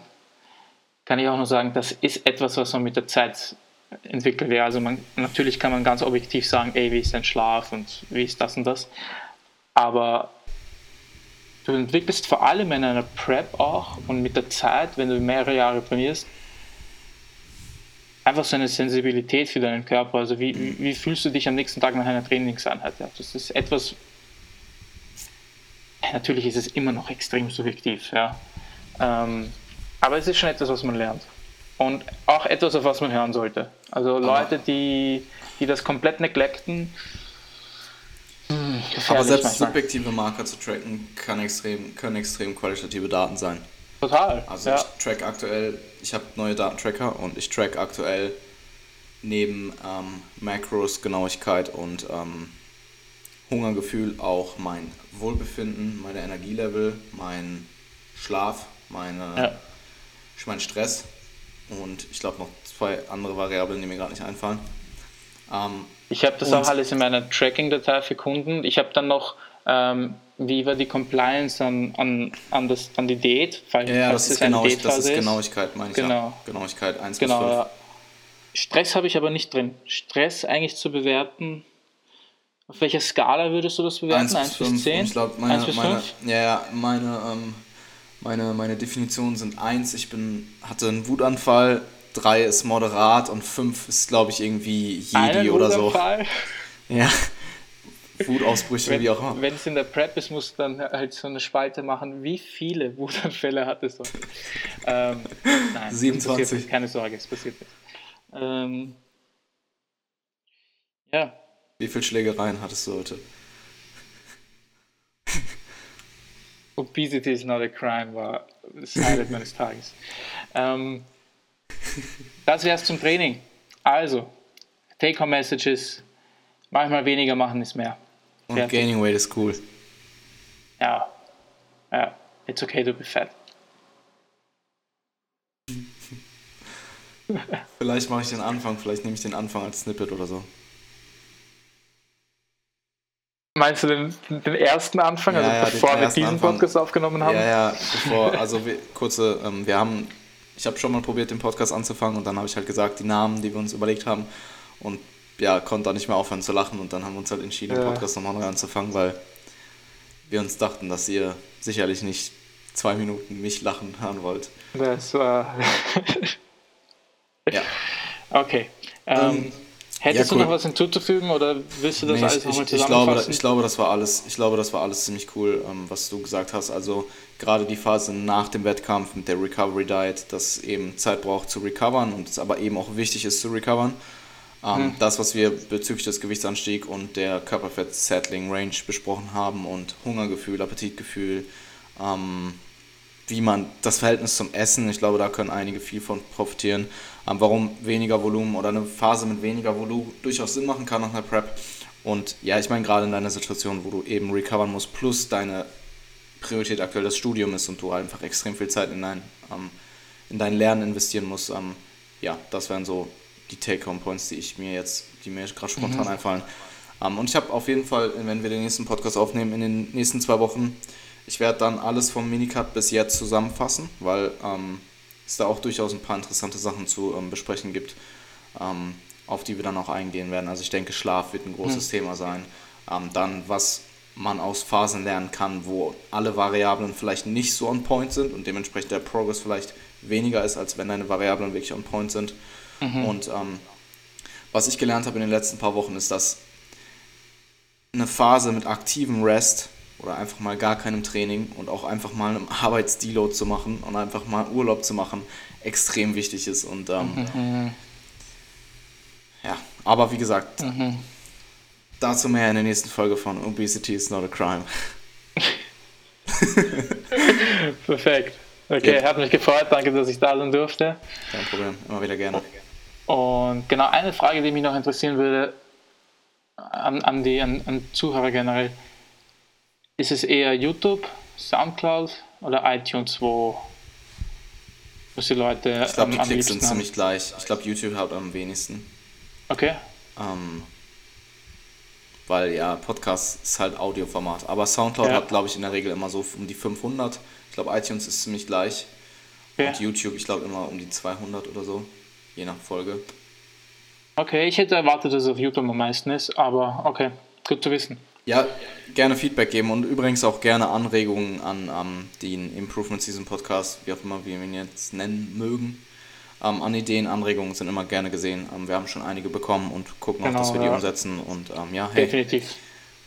kann ich auch nur sagen, das ist etwas, was man mit der Zeit entwickelt. Ja, also man, natürlich kann man ganz objektiv sagen, ey, wie ist dein Schlaf und wie ist das und das. Aber du entwickelst vor allem in einer Prep auch und mit der Zeit, wenn du mehrere Jahre trainierst, einfach so eine Sensibilität für deinen Körper. Also wie, wie, wie fühlst du dich am nächsten Tag nach einer Trainingseinheit? Ja, das ist etwas, natürlich ist es immer noch extrem subjektiv, ja. Ähm, aber es ist schon etwas, was man lernt. Und auch etwas, auf was man hören sollte. Also Leute, die, die das komplett neglecten, hm, Aber selbst manchmal. subjektive Marker zu tracken kann extrem, können extrem qualitative Daten sein. Total. Also ja. ich track aktuell, ich habe neue Datentracker und ich track aktuell neben ähm, Macros, Genauigkeit und ähm, Hungergefühl auch mein Wohlbefinden, meine Energielevel, mein Schlaf, meine, Ja. mein Stress und ich glaube noch zwei andere Variablen, die mir gerade nicht einfallen. Ähm, Ich habe das auch alles in meiner Tracking-Datei für Kunden. Ich habe dann noch, ähm, wie war die Compliance an, an, an, das, an die Diät, falls, ja, falls das ist, genau, das ist. Genauigkeit, meine ich. Genau. Ja. Genauigkeit 1 Genau, bis 5. ja. Stress habe ich aber nicht drin. Stress eigentlich zu bewerten. Auf welcher Skala würdest du das bewerten? 1 bis 5. 10? Ich glaube, meine, 1 bis meine, 5? ja, ja, meine, ähm, meine, meine Definitionen sind 1, ich bin, hatte einen Wutanfall, 3 ist moderat und 5 ist, glaube ich, irgendwie Jedi Einen oder so. Wutanfall? Ja. Wutausbrüche, Wenn wie auch immer. wenn es in der Prep ist, musst du dann halt so eine Spalte machen. Wie viele Wutanfälle hattest du? ähm, nein, das 27. passiert nicht. Keine Sorge, es passiert nicht. Ähm, ja, Wie viele Schlägereien hattest du heute? Obesity is not a crime war das Highlight meines Tages. Ähm, das wäre es zum Training. Also, Take-Home-Messages, manchmal weniger machen ist mehr. Und Fertig. Gaining Weight ist cool. Ja, ja, it's okay to be fat. Vielleicht mache ich den Anfang, vielleicht nehme ich den Anfang als Snippet oder so. Meinst du den, den ersten Anfang, Ja, also ja, bevor wir diesen Anfang. Podcast aufgenommen haben? Ja, ja, bevor, also wir, kurze, ähm, wir haben, ich habe schon mal probiert, den Podcast anzufangen und dann habe ich halt gesagt, die Namen, die wir uns überlegt haben und ja, konnte da nicht mehr aufhören zu lachen und dann haben wir uns halt entschieden, den. Podcast nochmal neu anzufangen, weil wir uns dachten, dass ihr sicherlich nicht zwei Minuten mich lachen hören wollt. Das war. Ja. okay. Ähm, Ähm, Hättest ja, cool. du noch was hinzuzufügen oder willst du das nee, alles nochmal zusammenfassen? Ich glaube, ich glaube, das war alles, ich glaube, das war alles ziemlich cool, ähm, was du gesagt hast. Also gerade die Phase nach dem Wettkampf mit der Recovery Diet, dass eben Zeit braucht zu recovern und es aber eben auch wichtig ist zu recovern. Ähm, hm. Das, was wir bezüglich des Gewichtsanstiegs und der Körperfett-Settling-Range besprochen haben und Hungergefühl, Appetitgefühl, ähm, wie man das Verhältnis zum Essen, ich glaube, da können einige viel von profitieren, ähm, warum weniger Volumen oder eine Phase mit weniger Volumen durchaus Sinn machen kann nach einer Prep. Und ja, ich meine, gerade in deiner Situation, wo du eben recovern musst, plus deine Priorität aktuell das Studium ist und du einfach extrem viel Zeit in dein, ähm, in dein Lernen investieren musst, ähm, ja, das wären so die Take-Home-Points, die ich mir jetzt, die mir gerade spontan mhm. einfallen. Ähm, und ich habe auf jeden Fall, wenn wir den nächsten Podcast aufnehmen, in den nächsten zwei Wochen, ich werde dann alles vom Minicut bis jetzt zusammenfassen, weil ähm, es da auch durchaus ein paar interessante Sachen zu ähm, besprechen gibt, ähm, auf die wir dann auch eingehen werden. Also ich denke, Schlaf wird ein großes mhm. Thema sein. Ähm, dann, was man aus Phasen lernen kann, wo alle Variablen vielleicht nicht so on point sind und dementsprechend der Progress vielleicht weniger ist, als wenn deine Variablen wirklich on point sind. Mhm. Und ähm, was ich gelernt habe in den letzten paar Wochen ist, dass eine Phase mit aktivem Rest oder einfach mal gar keinem Training und auch einfach mal einem Arbeitsdeload zu machen und einfach mal Urlaub zu machen, extrem wichtig ist. Und ähm, mhm. ja, aber wie gesagt, mhm. dazu mehr in der nächsten Folge von Obesity is not a crime. Perfekt. Okay, hat mich gefreut. Danke, dass ich da sein durfte. Kein Problem, immer wieder gerne. Und genau eine Frage, die mich noch interessieren würde an, an die an, an Zuhörer generell. Ist es eher YouTube, Soundcloud oder iTunes, wo, wo die Leute. Ich glaube, die Klicks sind ziemlich gleich. Ich glaube, YouTube hat am wenigsten. Okay. Ähm, weil ja, Podcast ist halt Audioformat. Aber Soundcloud ja. hat, glaube ich, in der Regel immer so um die 500. Ich glaube, iTunes ist ziemlich gleich. Okay. Und YouTube, ich glaube, immer um die 200 oder so. Je nach Folge. Okay, ich hätte erwartet, dass es auf YouTube am meisten ist, aber okay, gut zu wissen. Ja, gerne Feedback geben und übrigens auch gerne Anregungen an ähm, den Improvement Season Podcast, wie auch immer wir ihn jetzt nennen mögen. Ähm, an Ideen, Anregungen sind immer gerne gesehen. Ähm, wir haben schon einige bekommen und gucken genau, auch, dass wir die ja. umsetzen. Und ähm, ja, hey. Definitiv.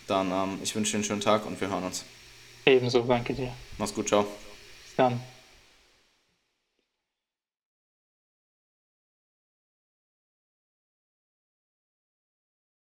Dann, ich wünsche dir einen schönen Tag und wir hören uns. Ebenso, danke dir. Mach's gut, ciao. Bis dann.